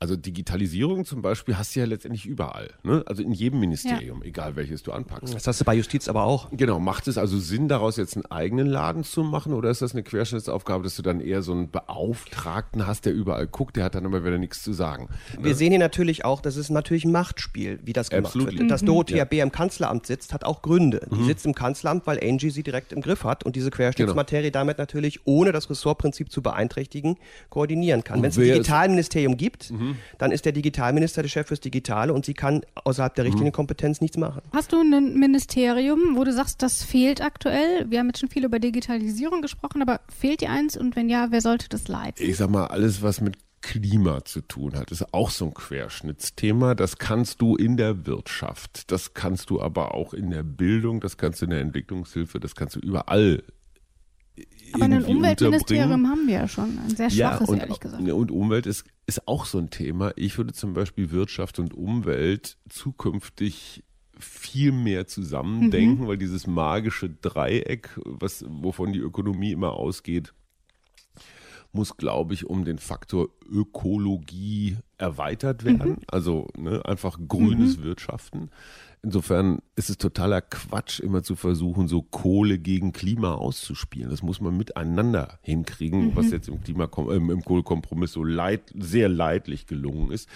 Also Digitalisierung zum Beispiel hast du ja letztendlich überall. Ne? Also in jedem Ministerium, ja. egal welches du anpackst. Das hast du bei Justiz aber auch. Genau. Macht es also Sinn, daraus jetzt einen eigenen Laden zu machen oder ist das eine Querschnittsaufgabe, dass du dann eher so einen Beauftragten hast, der überall guckt, der hat dann immer wieder nichts zu sagen? Ne? Wir sehen hier natürlich auch, das ist natürlich ein Machtspiel, wie das gemacht Absolutely. wird. Dass mhm. Dorothea ja. B. im Kanzleramt sitzt, hat auch Gründe. Die mhm. sitzt im Kanzleramt, weil Angie sie direkt im Griff hat und diese Querschnittsmaterie genau. damit natürlich, ohne das Ressortprinzip zu beeinträchtigen, koordinieren kann. Wenn es ein Digitalministerium gibt, mhm mhm. dann ist der Digitalminister der Chef fürs Digitale und sie kann außerhalb der richtigen mhm. Kompetenz nichts machen. Hast du ein Ministerium, wo du sagst, das fehlt aktuell? Wir haben jetzt schon viel über Digitalisierung gesprochen, aber fehlt dir eins und wenn ja, wer sollte das leiten? Ich sag mal, alles, was mit Klima zu tun hat, ist auch so ein Querschnittsthema. Das kannst du in der Wirtschaft, das kannst du aber auch in der Bildung, das kannst du in der Entwicklungshilfe, das kannst du überall aber ein Umweltministerium haben wir ja schon, ein sehr schwaches, ja, und, ehrlich gesagt. Und Umwelt ist, ist auch so ein Thema. Ich würde zum Beispiel Wirtschaft und Umwelt zukünftig viel mehr zusammendenken, mhm. weil dieses magische Dreieck, was, wovon die Ökonomie immer ausgeht, muss, glaube ich, um den Faktor Ökologie erweitert werden. Mhm. Also ne, einfach grünes mhm. Wirtschaften. Insofern ist es totaler Quatsch, immer zu versuchen, so Kohle gegen Klima auszuspielen. Das muss man miteinander hinkriegen, mhm. was jetzt im, Klimakom äh, im Kohlekompromiss so leid, sehr leidlich gelungen ist.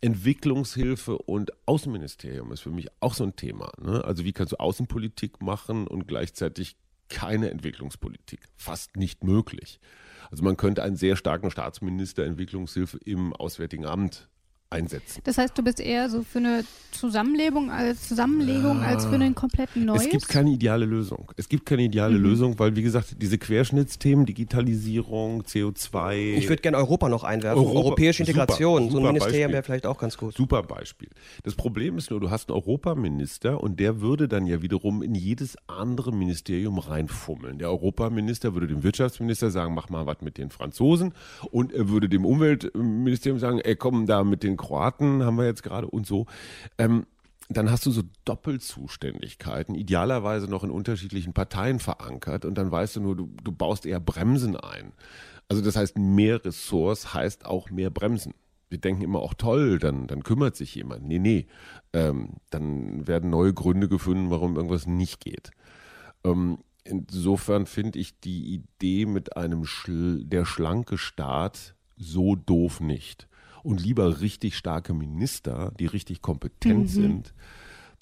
Entwicklungshilfe und Außenministerium ist für mich auch so ein Thema. Ne? Also wie kannst du Außenpolitik machen und gleichzeitig keine Entwicklungspolitik? Fast nicht möglich. Also man könnte einen sehr starken Staatsminister Entwicklungshilfe im Auswärtigen Amt einsetzen. Das heißt, du bist eher so für eine Zusammenlegung als Zusammenlegung ja. als für einen kompletten Neues? Es gibt keine ideale Lösung. Es gibt keine ideale mhm. Lösung, weil wie gesagt, diese Querschnittsthemen, Digitalisierung, CO2. Ich würde gerne Europa noch einwerfen. Europa, Europäische Integration. Super, so ein Ministerium wäre vielleicht auch ganz gut. Super Beispiel. Das Problem ist nur, du hast einen Europaminister und der würde dann ja wiederum in jedes andere Ministerium reinfummeln. Der Europaminister würde dem Wirtschaftsminister sagen, mach mal was mit den Franzosen und er würde dem Umweltministerium sagen, ey komm da mit den Kroaten haben wir jetzt gerade und so. Ähm, dann hast du so Doppelzuständigkeiten, idealerweise noch in unterschiedlichen Parteien verankert und dann weißt du nur, du, du baust eher Bremsen ein. Also das heißt, mehr Ressorts heißt auch mehr Bremsen. Wir denken immer auch toll, dann, dann kümmert sich jemand. Nee, nee. Ähm, dann werden neue Gründe gefunden, warum irgendwas nicht geht. Ähm, insofern finde ich die Idee mit einem Schl der schlanke Staat so doof nicht und lieber richtig starke Minister, die richtig kompetent mhm. sind,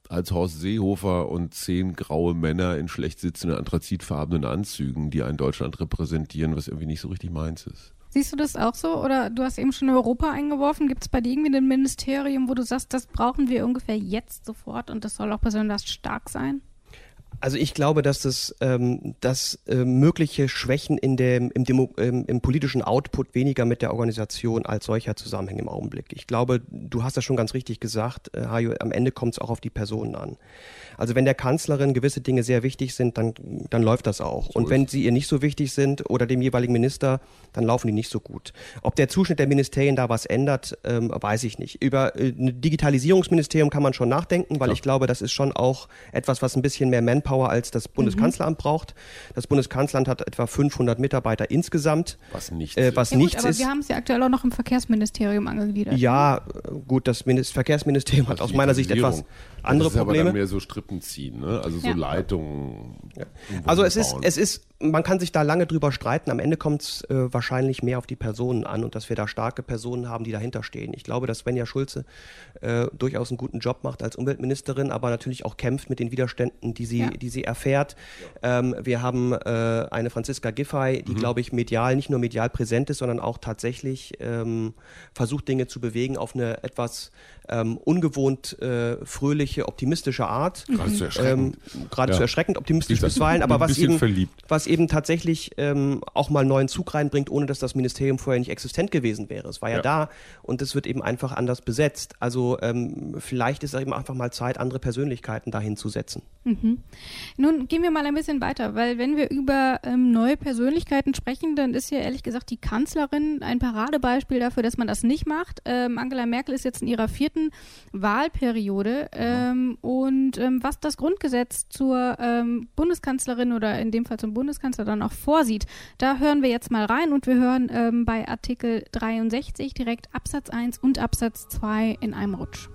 als Horst Seehofer und zehn graue Männer in schlecht sitzenden anthrazitfarbenen Anzügen, die ein Deutschland repräsentieren, was irgendwie nicht so richtig meins ist. Siehst du das auch so? Oder du hast eben schon Europa eingeworfen. Gibt es bei dir irgendwie ein Ministerium, wo du sagst, das brauchen wir ungefähr jetzt sofort und das soll auch besonders stark sein? Also ich glaube, dass das ähm, dass äh, mögliche Schwächen in dem, im, Demo, im, im politischen Output weniger mit der Organisation als solcher zusammenhängen im Augenblick. Ich glaube, du hast das schon ganz richtig gesagt, äh, Hajo, am Ende kommt es auch auf die Personen an. Also wenn der Kanzlerin gewisse Dinge sehr wichtig sind, dann, dann läuft das auch. So und wenn sie ihr nicht so wichtig sind oder dem jeweiligen Minister, dann laufen die nicht so gut. Ob der Zuschnitt der Ministerien da was ändert, ähm, weiß ich nicht. Über äh, ein Digitalisierungsministerium kann man schon nachdenken, weil Klar. ich glaube, das ist schon auch etwas, was ein bisschen mehr Manpower als das Bundeskanzleramt mhm. braucht. Das Bundeskanzleramt hat etwa 500 Mitarbeiter insgesamt. Was nichts, äh, was ja, nichts gut, aber ist. Wir haben es ja aktuell auch noch im Verkehrsministerium angegliedert. Ja, gut, das Minister Verkehrsministerium hat aus meiner Sicht etwas andere das ist Probleme. Aber mehr so Strippen ziehen, ne? also so ja. Leitungen. Ja. Also es ist, es ist, man kann sich da lange drüber streiten. Am Ende kommt es äh, wahrscheinlich mehr auf die Personen an und dass wir da starke Personen haben, die dahinter stehen. Ich glaube, dass Svenja Schulze äh, durchaus einen guten Job macht als Umweltministerin, aber natürlich auch kämpft mit den Widerständen, die sie, ja. die sie erfährt. Ähm, wir haben äh, eine Franziska Giffey, die, mhm. glaube ich, medial, nicht nur medial präsent ist, sondern auch tatsächlich ähm, versucht, Dinge zu bewegen auf eine etwas ähm, ungewohnt äh, fröhliche, optimistische Art. Gerade zu erschreckend. Ähm, gerade ja. zu erschreckend optimistisch bisweilen, aber was eben, verliebt. was eben tatsächlich ähm, auch mal neuen Zug reinbringt, ohne dass das Ministerium vorher nicht existent gewesen wäre. Es war ja, ja. da und es wird eben einfach anders besetzt. Also ähm, vielleicht ist es eben einfach mal Zeit, andere Persönlichkeiten dahin zu setzen. Mhm. Nun gehen wir mal ein bisschen weiter, weil wenn wir über ähm, neue Persönlichkeiten sprechen, dann ist ja ehrlich gesagt die Kanzlerin ein Paradebeispiel dafür, dass man das nicht macht. Ähm, Angela Merkel ist jetzt in ihrer vierten Wahlperiode ähm, und ähm, was das Grundgesetz zur ähm, Bundeskanzlerin oder in dem Fall zum Bundeskanzler dann auch vorsieht, da hören wir jetzt mal rein und wir hören ähm, bei Artikel 63 direkt Absatz 1 und Absatz 2 in einem Rutsch.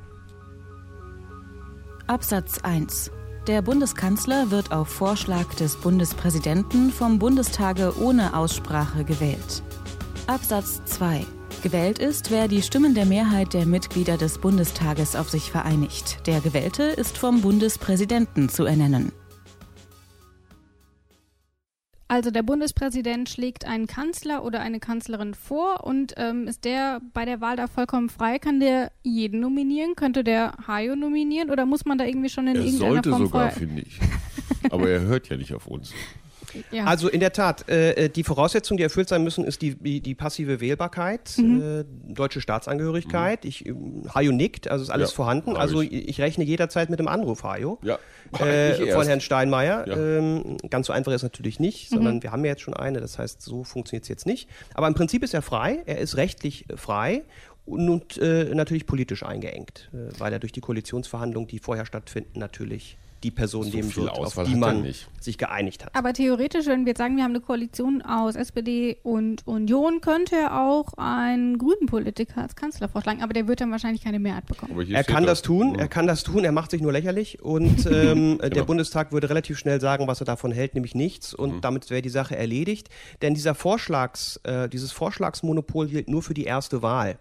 Absatz 1 der Bundeskanzler wird auf Vorschlag des Bundespräsidenten vom Bundestage ohne Aussprache gewählt. Absatz 2. Gewählt ist, wer die Stimmen der Mehrheit der Mitglieder des Bundestages auf sich vereinigt. Der Gewählte ist vom Bundespräsidenten zu ernennen. Also der Bundespräsident schlägt einen Kanzler oder eine Kanzlerin vor und ähm, ist der bei der Wahl da vollkommen frei? Kann der jeden nominieren? Könnte der Hayo nominieren oder muss man da irgendwie schon in er irgendeiner sollte Form sogar, finde ich. Aber er hört ja nicht auf uns. Ja. Also in der Tat, äh, äh, die Voraussetzungen, die erfüllt sein müssen, ist die, die, die passive Wählbarkeit, mhm. äh, deutsche Staatsangehörigkeit. Mhm. Ich, Hajo nickt, also ist alles ja, vorhanden. Also ich. ich. rechne jederzeit mit dem Anruf, Hajo, ja. äh, von Herrn Steinmeier. Ähm, ganz so einfach ist es natürlich nicht, mhm. sondern wir haben ja jetzt schon eine, das heißt, so funktioniert es jetzt nicht. Aber im Prinzip ist er frei, er ist rechtlich frei und, und äh, natürlich politisch eingeengt, äh, weil er durch die Koalitionsverhandlungen, die vorher stattfinden, natürlich die Person so nehmen wird, auf die man sich geeinigt hat. Aber theoretisch, wenn wir jetzt sagen, wir haben eine Koalition aus SPD und Union, könnte er auch einen grünen Politiker als Kanzler vorschlagen, aber der wird dann wahrscheinlich keine Mehrheit bekommen. Er kann das tun, er kann das tun, er macht sich nur lächerlich und ähm, genau. der Bundestag würde relativ schnell sagen, was er davon hält, nämlich nichts und mhm. damit wäre die Sache erledigt. Denn dieser Vorschlags, äh, dieses Vorschlagsmonopol gilt nur für die erste Wahl.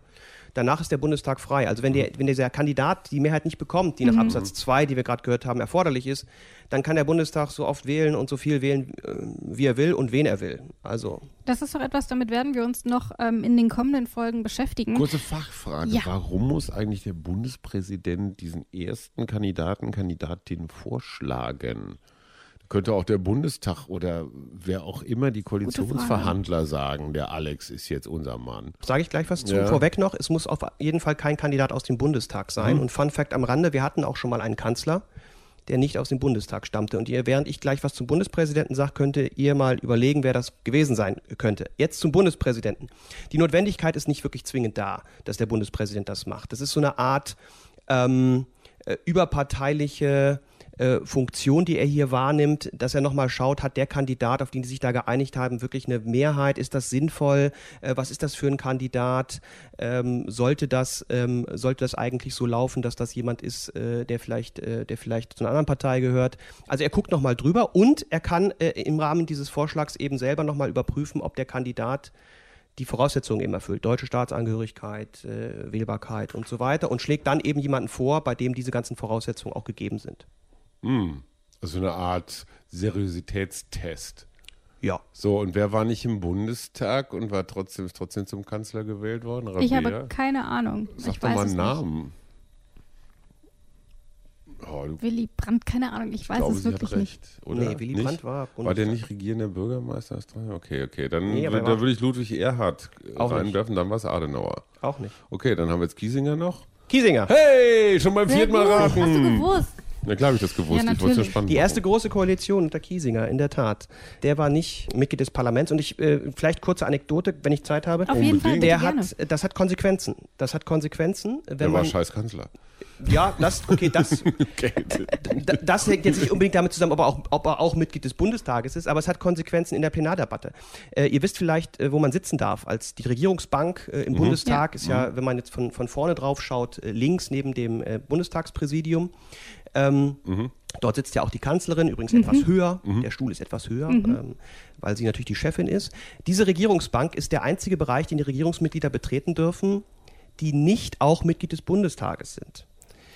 Danach ist der Bundestag frei. Also wenn, der, wenn dieser Kandidat die Mehrheit nicht bekommt, die nach mhm. Absatz 2, die wir gerade gehört haben, erforderlich ist, dann kann der Bundestag so oft wählen und so viel wählen, äh, wie er will und wen er will. Also. Das ist doch etwas, damit werden wir uns noch ähm, in den kommenden Folgen beschäftigen. Kurze Fachfrage. Ja. Warum muss eigentlich der Bundespräsident diesen ersten Kandidaten, Kandidatinnen vorschlagen? Könnte auch der Bundestag oder wer auch immer die Koalitionsverhandler sagen, der Alex ist jetzt unser Mann. Sage ich gleich was zu. Ja. Vorweg noch, es muss auf jeden Fall kein Kandidat aus dem Bundestag sein. Mhm. Und Fun Fact am Rande, wir hatten auch schon mal einen Kanzler, der nicht aus dem Bundestag stammte. Und ihr, während ich gleich was zum Bundespräsidenten sage, könnt ihr mal überlegen, wer das gewesen sein könnte. Jetzt zum Bundespräsidenten. Die Notwendigkeit ist nicht wirklich zwingend da, dass der Bundespräsident das macht. Das ist so eine Art ähm, äh, überparteiliche äh, Funktion, die er hier wahrnimmt, dass er nochmal schaut, hat der Kandidat, auf den die sich da geeinigt haben, wirklich eine Mehrheit? Ist das sinnvoll? Äh, was ist das für ein Kandidat? Ähm, sollte, das, ähm, sollte das eigentlich so laufen, dass das jemand ist, äh, der, vielleicht, äh, der vielleicht zu einer anderen Partei gehört? Also er guckt nochmal drüber und er kann äh, im Rahmen dieses Vorschlags eben selber nochmal überprüfen, ob der Kandidat die Voraussetzungen eben erfüllt, deutsche Staatsangehörigkeit, äh, Wählbarkeit und so weiter und schlägt dann eben jemanden vor, bei dem diese ganzen Voraussetzungen auch gegeben sind. Mm, also eine Art Seriositätstest. Ja. So, und wer war nicht im Bundestag und war trotzdem, ist trotzdem zum Kanzler gewählt worden? Rabea? Ich habe keine Ahnung. Sag doch mal einen Namen. Oh, Willy Brandt, keine Ahnung, ich ich weiß glaube, es sie wirklich hat nicht. Oder? Nee, Willy nicht? Brandt war War der Bundestag- nicht regierender Bürgermeister? Okay, okay. Dann Nee, aber er da war- würde ich Ludwig Erhard äh, reinwerfen, dann war es Adenauer. Auch nicht. Okay, dann haben wir jetzt Kiesinger noch. Kiesinger. Hey, schon beim Sehr vierten Mal gut, Hast du raten. gewusst? Na klar habe ich das gewusst. Ja, ich wollte es ja spannend Die erste große Koalition unter Kiesinger, in der Tat. Der war nicht Mitglied des Parlaments und ich, äh, vielleicht kurze Anekdote, wenn ich Zeit habe. Auf jeden Fall, Der gerne. hat, das hat Konsequenzen. Das hat Konsequenzen, wenn Der war man, scheiß Kanzler. ja, das, okay, das, Okay. D- Das hängt jetzt nicht unbedingt damit zusammen, ob er, auch, ob er auch Mitglied des Bundestages ist, aber es hat Konsequenzen in der Plenardebatte. Äh, ihr wisst vielleicht, äh, wo man sitzen darf. Als die Regierungsbank äh, im Bundestag ist ja, wenn man jetzt von, von vorne drauf schaut, äh, links neben dem äh, Bundestagspräsidium. Ähm, Dort sitzt ja auch die Kanzlerin, übrigens etwas höher. Der Stuhl ist etwas höher, ähm, weil sie natürlich die Chefin ist. Diese Regierungsbank ist der einzige Bereich, den die Regierungsmitglieder betreten dürfen, die nicht auch Mitglied des Bundestages sind.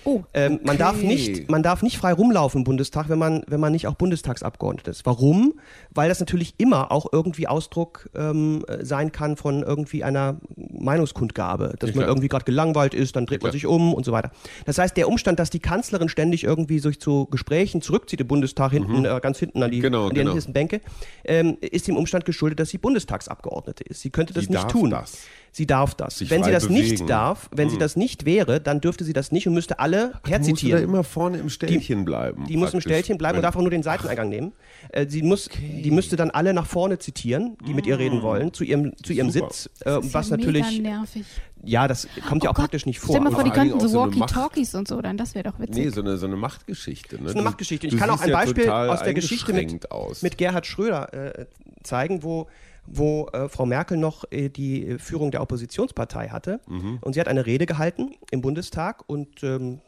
Oh, Ähm, man, darf nicht, man darf nicht frei rumlaufen im Bundestag, wenn man, wenn man nicht auch Bundestagsabgeordneter ist. Warum? Weil das natürlich immer auch irgendwie Ausdruck ähm, äh, sein kann von irgendwie einer Meinungskundgabe. Dass Ja, man irgendwie gerade gelangweilt ist, dann dreht man klar. sich um und so weiter. Das heißt, der Umstand, dass die Kanzlerin ständig irgendwie sich zu Gesprächen zurückzieht im Bundestag, hinten, äh, ganz hinten an die, Genau, an die genau. Bänke, ähm, ist dem Umstand geschuldet, dass sie Bundestagsabgeordnete ist. Sie könnte das Sie nicht tun. das. Sie darf das. Sich wenn sie das bewegen. nicht darf, wenn sie das nicht wäre, dann dürfte sie das nicht und müsste alle Du musst da herzitieren. immer vorne im Ställchen bleiben. Die muss im. Ställchen bleiben und darf auch nur den Seiteneingang nehmen. Äh, sie muss, die müsste dann alle nach vorne zitieren, die mit ihr reden wollen, zu ihrem, zu ihrem Super. Sitz, äh, das ist was ja natürlich, Mega nervig. ja, das kommt ja Oh auch Gott, praktisch nicht vor. Stell mal Aber vor, die könnten so Walkie-Talkies und so, dann das wäre doch witzig. Nee, so eine, so eine Machtgeschichte. Ne? Das ist eine Machtgeschichte. Ich du kann auch ein ja Beispiel total aus der Geschichte mit, aus. mit Gerhard Schröder äh, zeigen, wo, wo äh, Frau Merkel noch äh, die Führung der Oppositionspartei hatte. Mhm. Und sie hat eine Rede gehalten im Bundestag und ähm,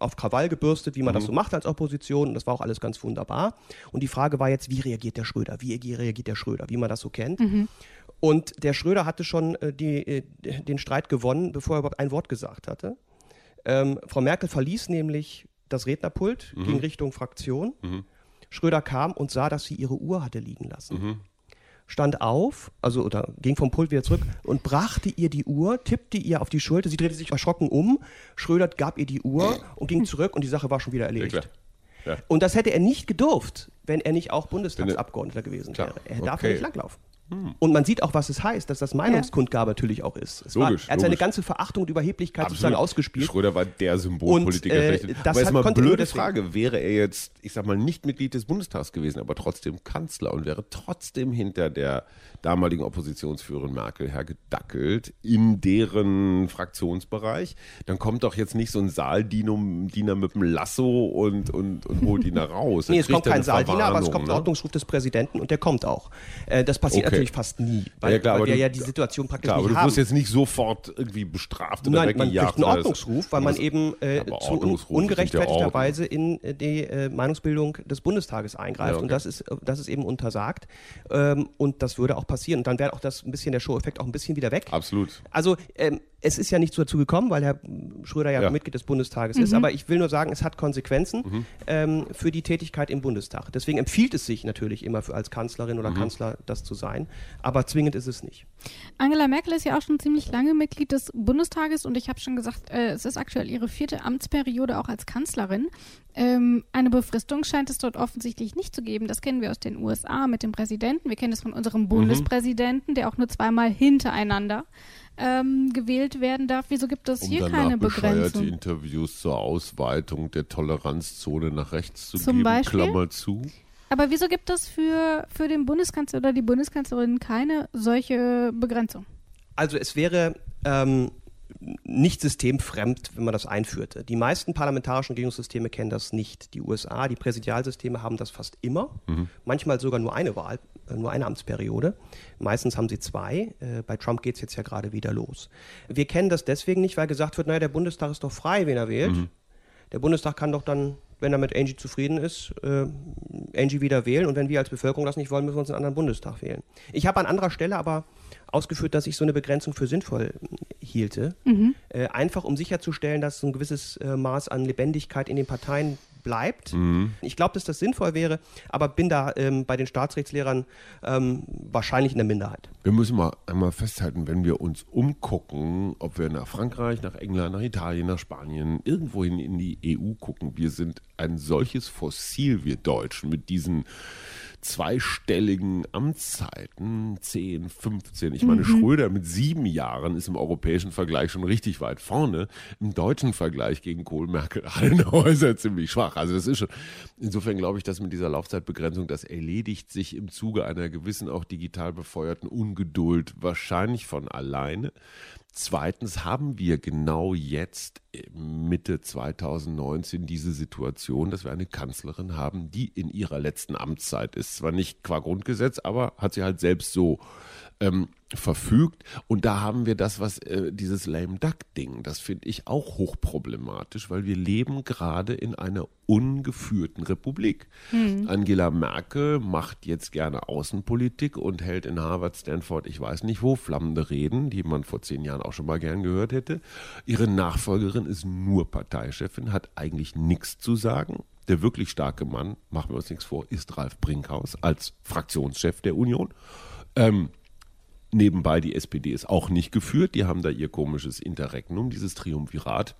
auf Krawall gebürstet, wie man Mhm. das so macht als Opposition. Und das war auch alles ganz wunderbar. Und die Frage war jetzt, wie reagiert der Schröder? Wie reagiert der Schröder? Wie man das so kennt. Und der Schröder hatte schon äh, die, äh, den Streit gewonnen, bevor er überhaupt ein Wort gesagt hatte. Ähm, Frau Merkel verließ nämlich das Rednerpult, ging Richtung Fraktion. Schröder kam und sah, dass sie ihre Uhr hatte liegen lassen. Stand auf, also oder ging vom Pult wieder zurück und brachte ihr die Uhr, tippte ihr auf die Schulter. Sie drehte sich erschrocken um. Schröder gab ihr die Uhr und ging zurück und die Sache war schon wieder erledigt. Ja. Und das hätte er nicht gedurft, wenn er nicht auch Bundestagsabgeordneter gewesen wäre. Er darf okay. ja nicht langlaufen. Und man sieht auch, was es heißt, dass das Meinungskundgabe natürlich auch ist. Es Logisch, war, er hat seine logisch. ganze Verachtung und Überheblichkeit sozusagen ausgespielt. Schröder war der Symbolpolitiker. Und, äh, das aber hat- mal nur blöde. Frage. Wäre er jetzt, ich sag mal, nicht Mitglied des Bundestags gewesen, aber trotzdem Kanzler und wäre trotzdem hinter der damaligen Oppositionsführerin Merkel hergedackelt in deren Fraktionsbereich, dann kommt doch jetzt nicht so ein Saaldiener mit einem Lasso und, und, und holt ihn da raus. Nee, es kommt kein Saaldiener, aber es kommt ein ne? Ordnungsruf des Präsidenten und der kommt auch. Äh, das passiert Okay. natürlich fast nie, weil, Ja, klar, weil aber wir du- ja die Situation praktisch Klar, aber nicht du haben. wirst jetzt nicht sofort irgendwie bestraft oder Nein, man kriegt einen Ordnungsruf, weil man eben äh, aber zu ja ungerechtfertigterweise in äh, die äh, Meinungsbildung des Bundestages eingreift. Ja, okay. Und das ist, äh, das ist eben untersagt. Ähm, und das würde auch passieren. Und dann wäre auch das ein bisschen der Show-Effekt auch ein bisschen wieder weg. Absolut. Also ähm, es ist ja nicht so dazu gekommen, weil Herr Schröder ja, Ja. Mitglied des Bundestages ist, aber ich will nur sagen, es hat Konsequenzen Mhm. ähm, für die Tätigkeit im Bundestag. Deswegen empfiehlt es sich natürlich immer für als Kanzlerin Mhm. oder Kanzler das zu sein, aber zwingend ist es nicht. Angela Merkel ist ja auch schon ziemlich lange Mitglied des Bundestages und ich habe schon gesagt, äh, es ist aktuell ihre vierte Amtsperiode auch als Kanzlerin. Ähm, eine Befristung scheint es dort offensichtlich nicht zu geben. Das kennen wir aus den USA mit dem Präsidenten. Wir kennen es von unserem Bundespräsidenten, der auch nur zweimal hintereinander ähm, gewählt werden darf. Wieso gibt es um hier keine Begrenzung? Interviews zur Ausweitung der Toleranzzone nach rechts zu Zum geben, Beispiel? Klammer zu. Aber wieso gibt es für, für den Bundeskanzler oder die Bundeskanzlerin keine solche Begrenzung? Also es wäre ähm, nicht systemfremd, wenn man das einführte. Die meisten parlamentarischen Regierungssysteme kennen das nicht. Die USA, die Präsidialsysteme haben das fast immer, manchmal sogar nur eine Wahl, äh, nur eine Amtsperiode. Meistens haben sie zwei. Äh, bei Trump geht es jetzt ja gerade wieder los. Wir kennen das deswegen nicht, weil gesagt wird, naja, der Bundestag ist doch frei, wen er wählt. Der Bundestag kann doch dann, wenn er mit Angie zufrieden ist, äh, Angie wieder wählen. Und wenn wir als Bevölkerung das nicht wollen, müssen wir uns einen anderen Bundestag wählen. Ich habe an anderer Stelle aber ausgeführt, dass ich so eine Begrenzung für sinnvoll äh, hielte. Äh, einfach um sicherzustellen, dass so ein gewisses äh, Maß an Lebendigkeit in den Parteien bleibt. Mhm. Ich glaube, dass das sinnvoll wäre, aber bin da ähm, bei den Staatsrechtslehrern ähm, wahrscheinlich in der Minderheit. Wir müssen mal einmal festhalten, wenn wir uns umgucken, ob wir nach Frankreich, nach England, nach Italien, nach Spanien, irgendwohin in die EU gucken, wir sind ein solches Fossil, wir Deutschen, mit diesen zweistelligen Amtszeiten, 10, 15. Ich meine, mhm. Schröder mit sieben Jahren ist im europäischen Vergleich schon richtig weit vorne. Im deutschen Vergleich gegen Kohl, Merkel, Adenauer er ziemlich schwach. Also das ist schon, insofern glaube ich, dass mit dieser Laufzeitbegrenzung, das erledigt sich im Zuge einer gewissen auch digital befeuerten Ungeduld wahrscheinlich von alleine. Zweitens haben wir genau jetzt Mitte 2019 diese Situation, dass wir eine Kanzlerin haben, die in ihrer letzten Amtszeit ist. Zwar nicht qua Grundgesetz, aber hat sie halt selbst so ähm, verfügt. Und da haben wir das, was äh, dieses Lame Duck-Ding, das finde ich auch hochproblematisch, weil wir leben gerade in einer ungeführten Republik. Mhm. Angela Merkel macht jetzt gerne Außenpolitik und hält in Harvard, Stanford, ich weiß nicht wo, flammende Reden, die man vor zehn Jahren auch schon mal gern gehört hätte. Ihre Nachfolgerin ist nur Parteichefin, hat eigentlich nichts zu sagen. Der wirklich starke Mann, machen wir uns nichts vor, ist Ralf Brinkhaus als Fraktionschef der Union. Ähm, Nebenbei, die SPD ist auch nicht geführt. Die haben da ihr komisches Interregnum, dieses Triumvirat.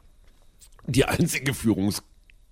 Die einzige Führungs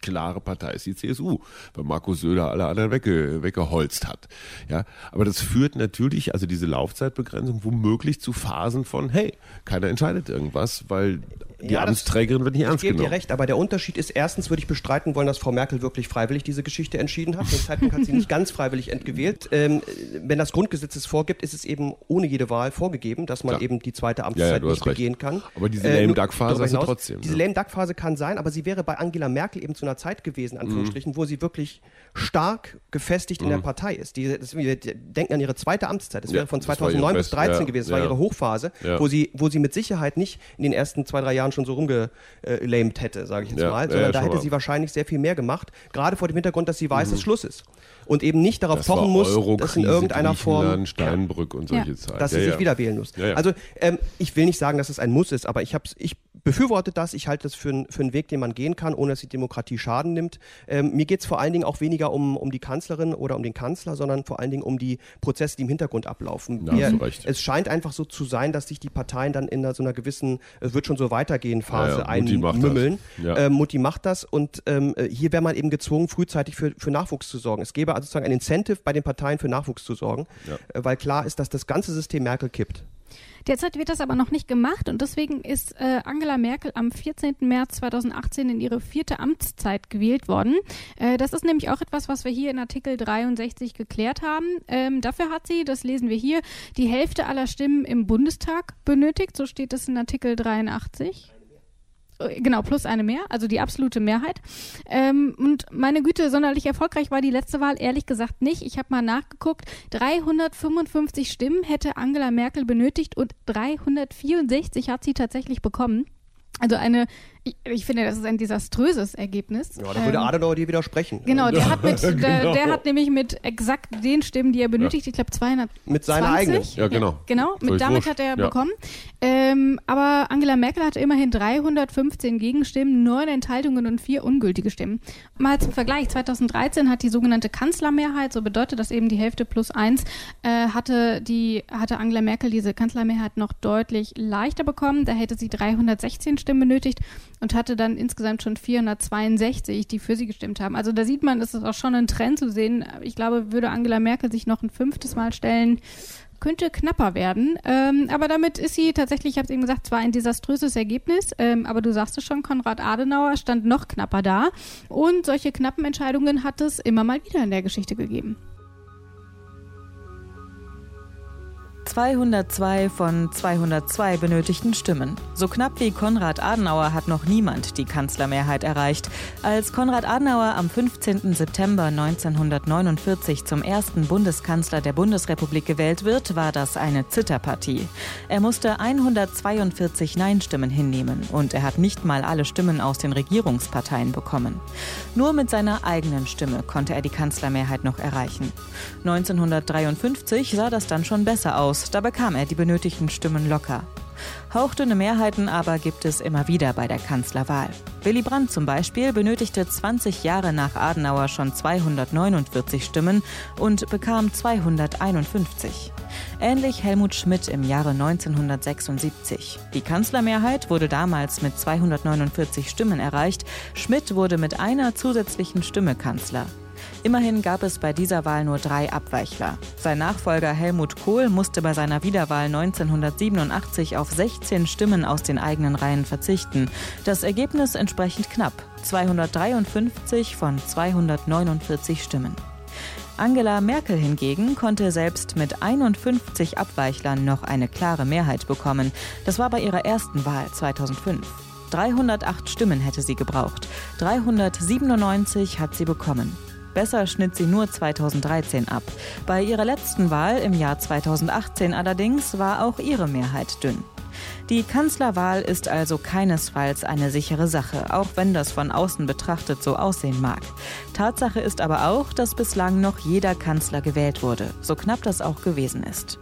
klare Partei ist die CSU, weil Markus Söder alle anderen wegge, weggeholzt hat. Ja, aber das führt natürlich, also diese Laufzeitbegrenzung, womöglich zu Phasen von, hey, keiner entscheidet irgendwas, weil die ja, Amtsträgerin wird nicht ernst genommen. Ich gebe dir recht, aber der Unterschied ist, erstens würde ich bestreiten wollen, dass Frau Merkel wirklich freiwillig diese Geschichte entschieden hat. Den Zeitpunkt hat sie nicht ganz freiwillig entgewählt. Ähm, wenn das Grundgesetz es vorgibt, ist es eben ohne jede Wahl vorgegeben, dass man ja. eben die zweite Amtszeit ja, nicht begehen kann. Aber diese äh, Lame Duck Phase ist trotzdem. Diese Lame Duck Phase kann sein, aber sie wäre bei Angela Merkel eben zu einer Zeit gewesen, Anführungsstrichen, mhm. wo sie wirklich stark gefestigt in der mhm. Partei ist. Die, das, wir denken an ihre zweite Amtszeit. Das wäre von 2009 bis 2013 gewesen. Das war ihre Hochphase, wo, sie, wo sie mit Sicherheit nicht in den ersten zwei, drei Jahren schon so rumge äh, lamed hätte, sage ich jetzt ja, mal, sondern ja, da hätte mal. sie wahrscheinlich sehr viel mehr gemacht, gerade vor dem Hintergrund, dass sie weiß, mhm. dass Schluss ist und eben nicht darauf das pochen muss, dass in irgendeiner Form Steinbrück und solche ja. Zeit. dass sie sich wieder wählen muss. Also ähm, ich will nicht sagen, dass es ein Muss ist, aber ich, hab's, ich befürworte das. Ich halte das für, für einen Weg, den man gehen kann, ohne dass die Demokratie Schaden nimmt. Ähm, mir geht es vor allen Dingen auch weniger um, um die Kanzlerin oder um den Kanzler, sondern vor allen Dingen um die Prozesse, die im Hintergrund ablaufen. Ja, Wir, es scheint einfach so zu sein, dass sich die Parteien dann in so einer gewissen, es wird schon so weitergehen, Phase ja, ja. einmümmeln. Ja. Ähm, Mutti macht das und ähm, hier wäre man eben gezwungen, frühzeitig für, für Nachwuchs zu sorgen. Es gäbe also sozusagen ein Incentive bei den Parteien für Nachwuchs zu sorgen, äh, weil klar ist, dass das ganze System Merkel kippt. Derzeit wird das aber noch nicht gemacht und deswegen ist äh, Angela Merkel am 14. März 2018 in ihre vierte Amtszeit gewählt worden. Äh, das ist nämlich auch etwas, was wir hier in Artikel 63 geklärt haben. Ähm, dafür hat sie, das lesen wir hier, die Hälfte aller Stimmen im Bundestag benötigt. So steht es in Artikel 83 genau, plus eine mehr, also die absolute Mehrheit. Ähm, und meine Güte, sonderlich erfolgreich war die letzte Wahl ehrlich gesagt nicht. Ich habe mal nachgeguckt. 355 Stimmen hätte Angela Merkel benötigt und 364 hat sie tatsächlich bekommen. Also eine ich, finde, das ist ein desaströses Ergebnis. Ja, da würde ähm, Adenauer dir widersprechen. Genau, der hat, mit, genau. Der, der, hat nämlich mit exakt den Stimmen, die er benötigt, ja. ich glaube 200. Mit seiner eigenen. Ja, genau. Genau, mit, damit wurscht. hat er ja. bekommen. Ähm, aber Angela Merkel hatte immerhin 315 Gegenstimmen, 9 Enthaltungen und 4 ungültige Stimmen. Mal zum Vergleich, 2013 hat die sogenannte Kanzlermehrheit, so bedeutet das eben die Hälfte plus 1, äh, hatte, die, hatte Angela Merkel diese Kanzlermehrheit noch deutlich leichter bekommen. Da hätte sie 316 Stimmen benötigt und hatte dann insgesamt schon 462, die für sie gestimmt haben. Also da sieht man, es ist auch schon ein Trend zu sehen. Ich glaube, würde Angela Merkel sich noch ein fünftes Mal stellen, könnte knapper werden. Ähm, aber damit ist sie tatsächlich, ich habe es eben gesagt, zwar ein desaströses Ergebnis, ähm, aber du sagst es schon, Konrad Adenauer stand noch knapper da. Und solche knappen Entscheidungen hat es immer mal wieder in der Geschichte gegeben. 202 von 202 benötigten Stimmen. So knapp wie Konrad Adenauer hat noch niemand die Kanzlermehrheit erreicht. Als Konrad Adenauer am 15. September 1949 zum ersten Bundeskanzler der Bundesrepublik gewählt wird, war das eine Zitterpartie. Er musste 142 Nein-Stimmen hinnehmen und er hat nicht mal alle Stimmen aus den Regierungsparteien bekommen. Nur mit seiner eigenen Stimme konnte er die Kanzlermehrheit noch erreichen. 1953 sah das dann schon besser aus. Da bekam er die benötigten Stimmen locker. Hauchdünne Mehrheiten aber gibt es immer wieder bei der Kanzlerwahl. Willy Brandt zum Beispiel benötigte 20 Jahre nach Adenauer schon 249 Stimmen und bekam 251. Ähnlich Helmut Schmidt im Jahre 1976. Die Kanzlermehrheit wurde damals mit 249 Stimmen erreicht. Schmidt wurde mit einer zusätzlichen Stimme Kanzler. Immerhin gab es bei dieser Wahl nur drei Abweichler. Sein Nachfolger Helmut Kohl musste bei seiner Wiederwahl 1987 auf 16 Stimmen aus den eigenen Reihen verzichten. Das Ergebnis entsprechend knapp. 253 von 249 Stimmen. Angela Merkel hingegen konnte selbst mit 51 Abweichlern noch eine klare Mehrheit bekommen. Das war bei ihrer ersten Wahl 2005. 308 Stimmen hätte sie gebraucht. 397 hat sie bekommen. Besser schnitt sie nur 2013 ab. Bei ihrer letzten Wahl im Jahr 2018 allerdings war auch ihre Mehrheit dünn. Die Kanzlerwahl ist also keinesfalls eine sichere Sache, auch wenn das von außen betrachtet so aussehen mag. Tatsache ist aber auch, dass bislang noch jeder Kanzler gewählt wurde, so knapp das auch gewesen ist.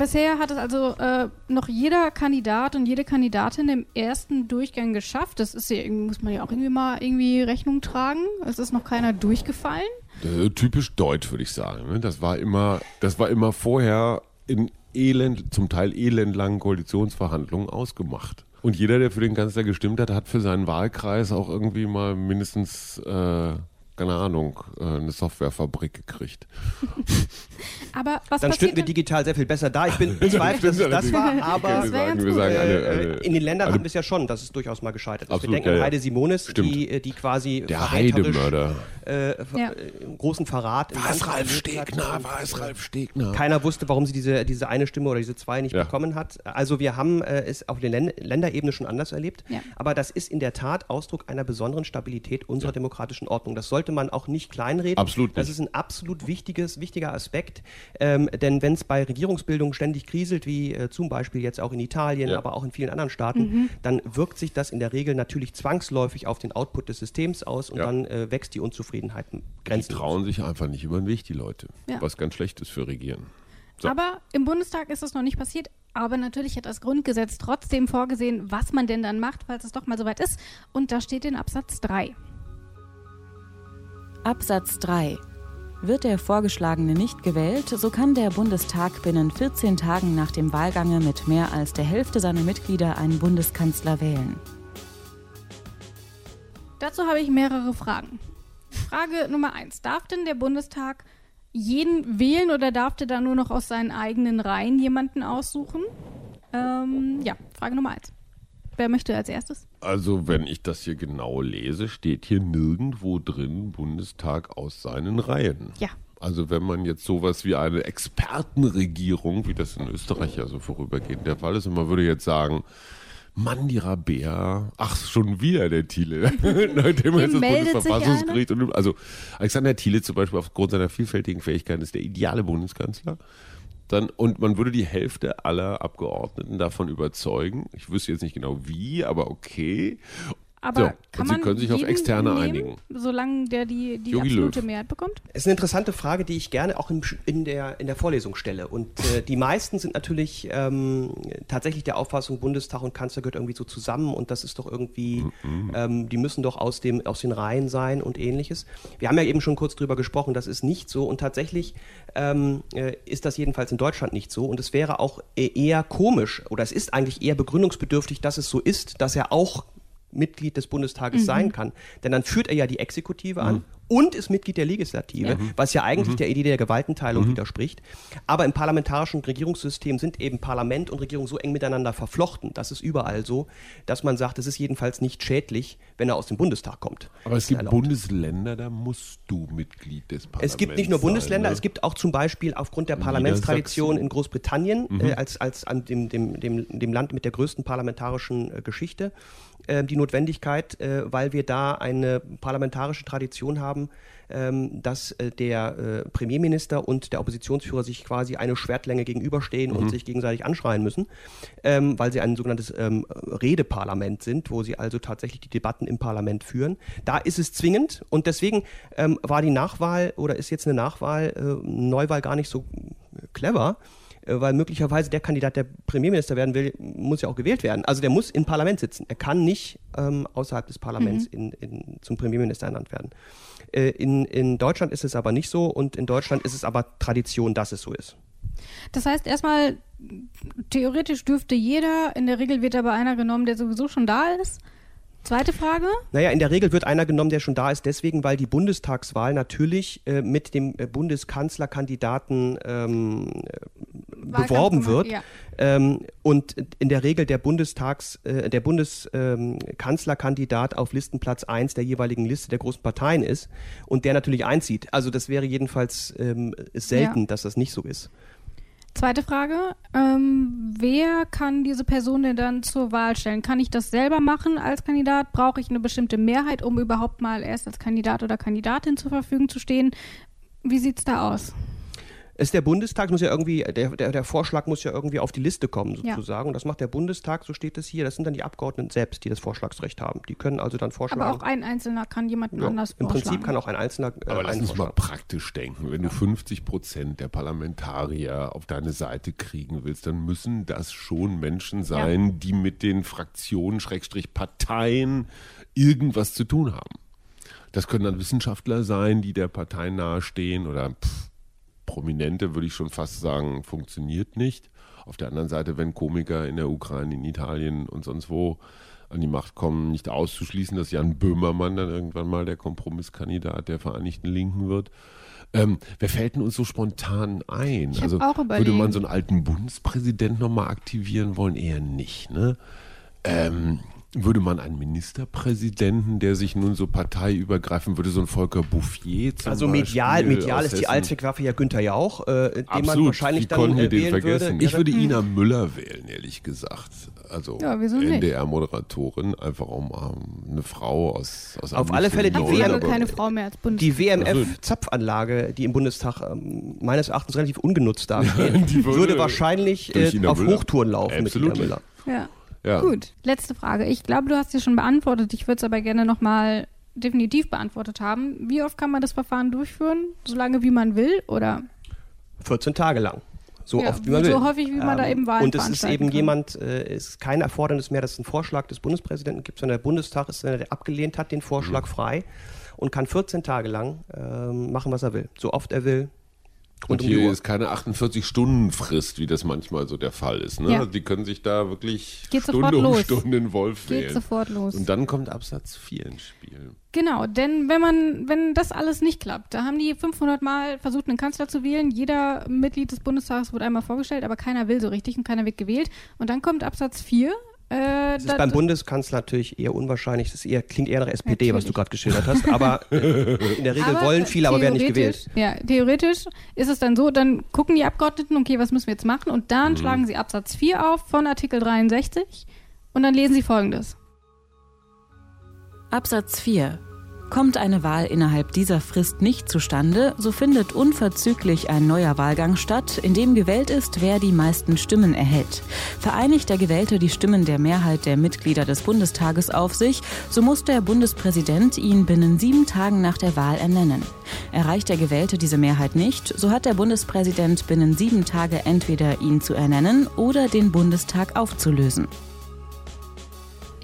Bisher hat es also äh, noch jeder Kandidat und jede Kandidatin im ersten Durchgang geschafft. Das ist ja, muss man ja auch irgendwie mal irgendwie Rechnung tragen. Es ist noch keiner durchgefallen. Äh, typisch deutsch, würde ich sagen. Ne? Das war immer, das war immer vorher in elend, zum Teil elendlangen Koalitionsverhandlungen ausgemacht. Und jeder, der für den Kanzler gestimmt hat, hat für seinen Wahlkreis auch irgendwie mal mindestens äh, keine Ahnung, äh, eine Softwarefabrik gekriegt. aber was Dann stünden wir digital sehr viel besser da. Ich bin bezweifelt, dass es das war, aber wir sagen, wir sagen alle, alle, in den Ländern haben wir es ja schon, dass es durchaus mal gescheitert ist. Absolut, wir denken an Heide Simonis, die, die quasi der Heidemörder. Äh, ja. großen Verrat. War es Ralf Stegner? War es Ralf Stegner? Keiner wusste, warum sie diese, diese eine Stimme oder diese zwei nicht ja. bekommen hat. Also wir haben äh, es auf der Länderebene schon anders erlebt. Ja. Aber das ist in der Tat Ausdruck einer besonderen Stabilität unserer demokratischen Ordnung. Das sollte sollte man auch nicht kleinreden. Absolut nicht. Das ist ein absolut wichtiges, wichtiger Aspekt. Ähm, denn wenn es bei Regierungsbildung ständig kriselt, wie äh, zum Beispiel jetzt auch in Italien, ja. aber auch in vielen anderen Staaten, mhm. dann wirkt sich das in der Regel natürlich zwangsläufig auf den Output des Systems aus und ja. dann äh, wächst die Unzufriedenheit grenzenlos. Die trauen sich einfach nicht über den Weg, die Leute. Ja. Was ganz schlecht ist für Regieren. So. Aber im Bundestag ist das noch nicht passiert. Aber natürlich hat das Grundgesetz trotzdem vorgesehen, was man denn dann macht, falls es doch mal soweit ist. Und da steht in Absatz 3. Absatz 3 wird der Vorgeschlagene nicht gewählt, so kann der Bundestag binnen 14 Tagen nach dem Wahlgange mit mehr als der Hälfte seiner Mitglieder einen Bundeskanzler wählen. Dazu habe ich mehrere Fragen. Frage Nummer 1. Darf denn der Bundestag jeden wählen oder darf der da nur noch aus seinen eigenen Reihen jemanden aussuchen? Ähm, ja, Frage Nummer 1. Wer möchte als erstes? Also, wenn ich das hier genau lese, steht hier nirgendwo drin Bundestag aus seinen Reihen. Ja. Also wenn man jetzt sowas wie eine Expertenregierung, wie das in Österreich ja so vorübergehend der Fall ist, und man würde jetzt sagen, Mandira Bär, ach, schon wieder der Thiele, nachdem er jetzt das Bundesverfassungsgericht und also Alexander Thiele zum Beispiel aufgrund seiner vielfältigen Fähigkeiten ist der ideale Bundeskanzler dann, und man würde die Hälfte aller Abgeordneten davon überzeugen. Ich wüsste jetzt nicht genau wie, aber okay. Aber so, kann man Sie können sich auf Externe nehmen, einigen. Solange der die, die absolute Löw. Mehrheit bekommt? Das ist eine interessante Frage, die ich gerne auch in, in der, in der Vorlesung stelle. Und äh, die meisten sind natürlich ähm, tatsächlich der Auffassung, Bundestag und Kanzler gehört irgendwie so zusammen und das ist doch irgendwie, mhm. ähm, die müssen doch aus, dem, aus den Reihen sein und ähnliches. Wir haben ja eben schon kurz drüber gesprochen, das ist nicht so und tatsächlich ähm, äh, ist das jedenfalls in Deutschland nicht so und es wäre auch e-, eher komisch oder es ist eigentlich eher begründungsbedürftig, dass es so ist, dass er auch Mitglied des Bundestages mhm. sein kann. Denn dann führt er ja die Exekutive mhm. an und ist Mitglied der Legislative, mhm. was ja eigentlich mhm. der Idee der Gewaltenteilung mhm. widerspricht. Aber im parlamentarischen Regierungssystem sind eben Parlament und Regierung so eng miteinander verflochten, das ist überall so, dass man sagt, es ist jedenfalls nicht schädlich, wenn er aus dem Bundestag kommt. Aber es gibt Bundesländer, da musst du Mitglied des Parlaments Es gibt nicht nur Bundesländer, sein, ne? es gibt auch zum Beispiel aufgrund der Parlamentstradition in Großbritannien, mhm. äh, als, als an dem, dem, dem, dem Land mit der größten parlamentarischen äh, Geschichte, die Notwendigkeit, äh, weil wir da eine parlamentarische Tradition haben, ähm, dass äh, der äh, Premierminister und der Oppositionsführer sich quasi eine Schwertlänge gegenüberstehen mhm. und sich gegenseitig anschreien müssen, ähm, weil sie ein sogenanntes ähm, Redeparlament sind, wo sie also tatsächlich die Debatten im Parlament führen. Da ist es zwingend und deswegen war die Nachwahl oder ist jetzt eine Nachwahl, äh, Neuwahl gar nicht so clever äh, weil möglicherweise der Kandidat, der Premierminister werden will, muss ja auch gewählt werden. Also der muss im Parlament sitzen. Er kann nicht ähm, außerhalb des Parlaments mhm. in, in, zum Premierminister ernannt werden. Äh, in, in Deutschland ist es aber nicht so und in Deutschland ist es aber Tradition, dass es so ist. Das heißt erstmal, theoretisch dürfte jeder, in der Regel wird aber einer genommen, der sowieso schon da ist. Zweite Frage? Naja, in der Regel wird einer genommen, der schon da ist, deswegen, weil die Bundestagswahl natürlich äh, mit dem äh, Bundeskanzlerkandidaten ähm, beworben wird. Ja. Ähm, und in der Regel der Bundestags, äh, der Bundeskanzlerkandidat ähm, auf Listenplatz 1 der jeweiligen Liste der großen Parteien ist und der natürlich einzieht. Also das wäre jedenfalls ähm, selten, ja. dass das nicht so ist. Zweite Frage. Ähm, wer kann diese Person denn dann zur Wahl stellen? Kann ich das selber machen als Kandidat? Brauche ich eine bestimmte Mehrheit, um überhaupt mal erst als Kandidat oder Kandidatin zur Verfügung zu stehen? Wie sieht es da aus? Ist der Bundestag, muss ja irgendwie, der, der, der Vorschlag muss ja irgendwie auf die Liste kommen, sozusagen. Ja. Und das macht der Bundestag, so steht es hier. Das sind dann die Abgeordneten selbst, die das Vorschlagsrecht haben. Die können also dann vorschlagen. Aber auch ein Einzelner kann jemanden ja, anders Im Prinzip kann auch ein Einzelner. Äh, Aber lass uns mal praktisch denken. Wenn du 50 Prozent der Parlamentarier auf deine Seite kriegen willst, dann müssen das schon Menschen sein, ja. die mit den Fraktionen, Schrägstrich Parteien irgendwas zu tun haben. Das können dann Wissenschaftler sein, die der Partei nahestehen oder pff, Prominente, würde ich schon fast sagen, funktioniert nicht. Auf der anderen Seite, wenn Komiker in der Ukraine, in Italien und sonst wo an die Macht kommen, nicht auszuschließen, dass Jan Böhmermann dann irgendwann mal der Kompromisskandidat der Vereinigten Linken wird. Ähm, wer fällt denn uns so spontan ein? Ich also würde man so einen alten Bundespräsident nochmal aktivieren wollen? Eher nicht, ne? Ähm, würde man einen Ministerpräsidenten, der sich nun so parteiübergreifen würde, so ein Volker Bouffier zum Also medial, Beispiel medial ist die Allzweckwaffe ja Günther Jauch, äh, den man wahrscheinlich Wie dann äh, den vergessen? Würde. Ich würde Ina Müller wählen, ehrlich gesagt. Also ja, NDR-Moderatorin, einfach um um, eine Frau aus aus Auf alle Fälle die, WM, keine Frau mehr als die WMF-Zapfanlage, die im Bundestag ähm, meines Erachtens relativ ungenutzt dasteht, ja, würde, würde, wahrscheinlich äh, auf Hochtouren laufen Absolut. mit Ina Müller. Ja. Ja. Gut, letzte Frage. Ich glaube, du hast sie schon beantwortet. Ich würde es aber gerne nochmal definitiv beantwortet haben. Wie oft kann man das Verfahren durchführen? So lange, wie man will, oder? 14 Tage lang. So ja, oft wie man so will. So häufig, wie man ähm, da eben Wahlen Und es ist eben kann. jemand, es äh, ist kein Erfordernis mehr, dass es einen Vorschlag des Bundespräsidenten gibt, sondern der Bundestag ist, wenn er der abgelehnt hat, den Vorschlag mhm. frei und kann 14 Tage lang ähm, machen, was er will. So oft er will, und, und hier um ist keine 48-Stunden-Frist, wie das manchmal so der Fall ist. Ne? Ja. Also die können sich da wirklich Geht Stunde um los. Stunde in Wolf Geht wählen. sofort los. Und dann kommt Absatz 4 ins Spiel. Genau, denn wenn man, wenn das alles nicht klappt, da haben die 500 Mal versucht, einen Kanzler zu wählen. Jeder Mitglied des Bundestages wurde einmal vorgestellt, aber keiner will so richtig und keiner wird gewählt. Und dann kommt Absatz 4, äh, das ist beim Bundeskanzler natürlich eher unwahrscheinlich. Das eher, klingt eher nach SPD, natürlich. was du gerade geschildert hast. Aber in der Regel aber wollen viele, aber werden nicht gewählt. Ja, theoretisch ist es dann so, dann gucken die Abgeordneten, okay, was müssen wir jetzt machen? Und dann mhm. schlagen sie Absatz 4 auf von Artikel 63 und dann lesen sie folgendes. Absatz 4 Kommt eine Wahl innerhalb dieser Frist nicht zustande, so findet unverzüglich ein neuer Wahlgang statt, in dem gewählt ist, wer die meisten Stimmen erhält. Vereinigt der Gewählte die Stimmen der Mehrheit der Mitglieder des Bundestages auf sich, so muss der Bundespräsident ihn binnen sieben Tagen nach der Wahl ernennen. Erreicht der Gewählte diese Mehrheit nicht, so hat der Bundespräsident binnen sieben Tage entweder ihn zu ernennen oder den Bundestag aufzulösen.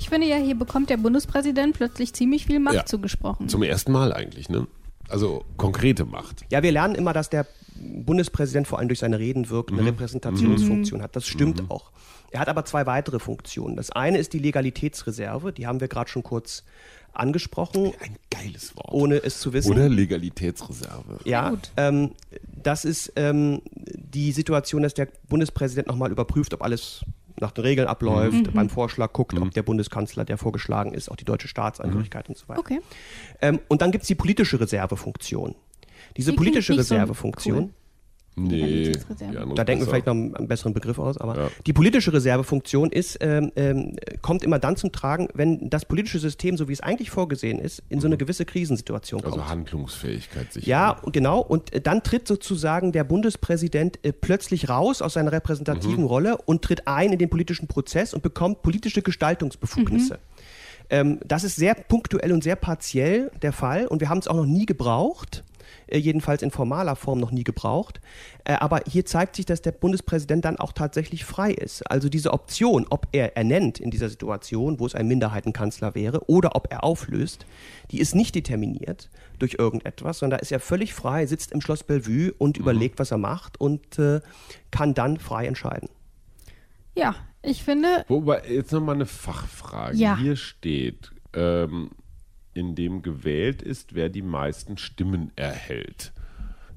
Ich finde ja, hier bekommt der Bundespräsident plötzlich ziemlich viel Macht ja, zugesprochen. Zum ersten Mal eigentlich, ne? Also konkrete Macht. Ja, wir lernen immer, dass der Bundespräsident vor allem durch seine Reden wirkt, eine mhm. Repräsentationsfunktion mhm. hat. Das stimmt mhm. auch. Er hat aber zwei weitere Funktionen. Das eine ist die Legalitätsreserve, die haben wir gerade schon kurz angesprochen. Ein geiles Wort. Ohne es zu wissen. Oder Legalitätsreserve. Ja, ähm, das ist ähm, die Situation, dass der Bundespräsident nochmal überprüft, ob alles nach den Regeln abläuft, mhm. beim Vorschlag guckt, mhm. ob der Bundeskanzler, der vorgeschlagen ist, auch die deutsche Staatsangehörigkeit mhm. und so weiter. Okay. Ähm, und dann gibt es die politische Reservefunktion. Diese die politische Reservefunktion. So cool. Nee, Da denken wir vielleicht noch einen besseren Begriff aus, aber Ja. die politische Reservefunktion ist, ähm, ähm, kommt immer dann zum Tragen, wenn das politische System, so wie es eigentlich vorgesehen ist, in so eine gewisse Krisensituation kommt. Also Handlungsfähigkeit sicher. Ja, und genau. Und äh, dann tritt sozusagen der Bundespräsident äh, plötzlich raus aus seiner repräsentativen Rolle und tritt ein in den politischen Prozess und bekommt politische Gestaltungsbefugnisse. Ähm, das ist sehr punktuell und sehr partiell der Fall und wir haben es auch noch nie gebraucht. Äh, Jedenfalls in formaler Form noch nie gebraucht. Äh, Aber hier zeigt sich, dass der Bundespräsident dann auch tatsächlich frei ist. Also diese Option, ob er ernennt in dieser Situation, wo es ein Minderheitenkanzler wäre, oder ob er auflöst, die ist nicht determiniert durch irgendetwas, sondern da ist er völlig frei, sitzt im Schloss Bellevue und überlegt, was er macht und äh, kann dann frei entscheiden. Ja, ich finde, Wobei, jetzt nochmal eine Fachfrage. Ja. Hier steht, ähm, in dem gewählt ist, wer die meisten Stimmen erhält.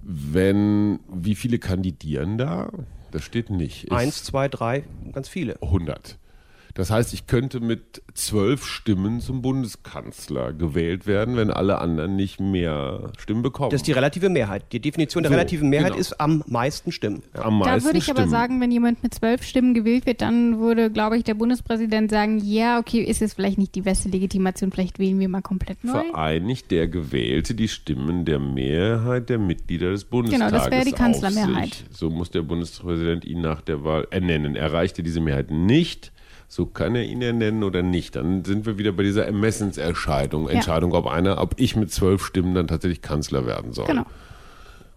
Wenn, wie viele kandidieren da? Das steht nicht. Ist Eins, zwei, drei, ganz viele. 100. Das heißt, ich könnte mit zwölf Stimmen zum Bundeskanzler gewählt werden, wenn alle anderen nicht mehr Stimmen bekommen. Das ist die relative Mehrheit. Die Definition der So, relativen Mehrheit genau. ist am meisten Stimmen. Ja. Am meisten da würde ich aber Stimmen. sagen, wenn jemand mit zwölf Stimmen gewählt wird, dann würde, glaube ich, der Bundespräsident sagen, ja, okay, ist jetzt vielleicht nicht die beste Legitimation, vielleicht wählen wir mal komplett neu. vereinigt der Gewählte die Stimmen der Mehrheit der Mitglieder des Bundestages. Genau, das wäre die Kanzlermehrheit. So muss der Bundespräsident ihn nach der Wahl ernennen. Erreicht er diese Mehrheit nicht, so kann er ihn ernennen oder nicht. Dann sind wir wieder bei dieser Ermessensentscheidung. Entscheidung, ob einer, ob ich mit zwölf Stimmen dann tatsächlich Kanzler werden soll. Genau.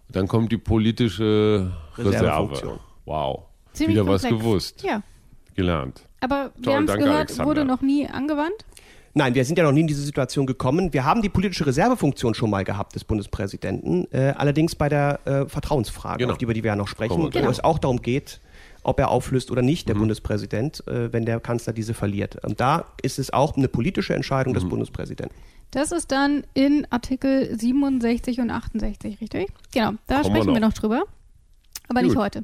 Dann kommt die politische Reserve. Reservefunktion. Wow. Ziemlich wieder was komplex. gewusst. Ja, Gelernt. aber wir Toll, haben es gehört, Alexander. wurde noch nie angewandt. Nein, wir sind ja noch nie in diese Situation gekommen. Wir haben die politische Reservefunktion schon mal gehabt des Bundespräsidenten, äh, allerdings bei der äh, Vertrauensfrage, Genau. auf die, über die wir ja noch sprechen, wir wo es auch darum geht, ob er auflöst oder nicht, Mhm. der Bundespräsident, äh, wenn der Kanzler diese verliert. Und da ist es auch eine politische Entscheidung Mhm. des Bundespräsidenten. Das ist dann in Artikel 67 und 68, richtig? Genau, da Kommen wir sprechen wir noch. noch drüber. Aber nicht Gut. heute.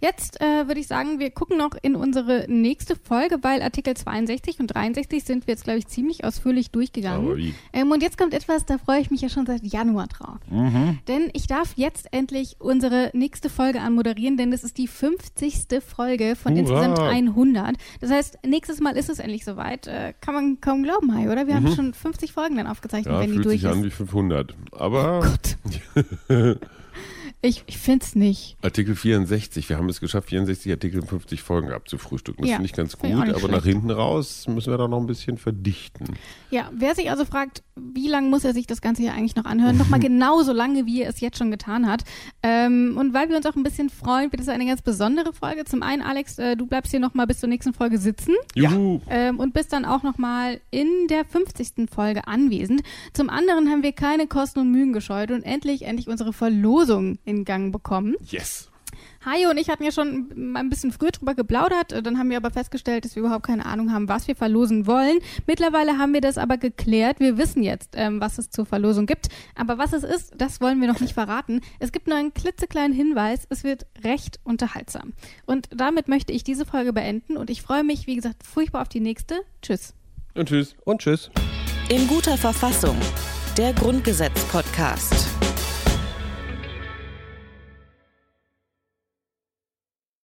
Jetzt äh, würde ich sagen, wir gucken noch in unsere nächste Folge, weil Artikel 62 und 63 sind wir jetzt, glaube ich, ziemlich ausführlich durchgegangen. Ähm, und jetzt kommt etwas, da freue ich mich ja schon seit Januar drauf. Mhm. Denn ich darf jetzt endlich unsere nächste Folge anmoderieren, denn das ist die 50. Folge von Hurra. insgesamt 100. Das heißt, nächstes Mal ist es endlich soweit. Äh, kann man kaum glauben, Hai, oder? Wir haben schon 50 Folgen dann aufgezeichnet, Mhm. Ja, wenn die durch sich ist. an wie 500. Aber Gott. ich ich finde es nicht. Artikel 64, wir haben es geschafft, 64 Artikel in 50 Folgen abzufrühstücken. Das Ja, finde ich ganz gut, aber nach schlecht. hinten raus müssen wir da noch ein bisschen verdichten. Ja, wer sich also fragt, wie lange muss er sich das Ganze hier eigentlich noch anhören? Nochmal genauso lange, wie er es jetzt schon getan hat. Ähm, und weil wir uns auch ein bisschen freuen, wird es eine ganz besondere Folge. Zum einen, Alex, äh, du bleibst hier nochmal bis zur nächsten Folge sitzen. Ja. Juhu. ähm, und bist dann auch nochmal in der 50. Folge anwesend. Zum anderen haben wir keine Kosten und Mühen gescheut und endlich, endlich unsere Verlosung in Gang bekommen. Yes. Hajo und ich hatten ja schon mal ein bisschen früher drüber geplaudert, äh, dann haben wir aber festgestellt, dass wir überhaupt keine Ahnung haben, was wir verlosen wollen. Mittlerweile haben wir das aber geklärt. Wir wissen jetzt, ähm, was es zur Verlosung gibt. Aber was es ist, das wollen wir noch nicht verraten. Es gibt nur einen klitzekleinen Hinweis. Es wird recht unterhaltsam. Und damit möchte ich diese Folge beenden und ich freue mich, wie gesagt, furchtbar auf die nächste. Tschüss. Und tschüss. Und tschüss. In guter Verfassung. Der Grundgesetz-Podcast.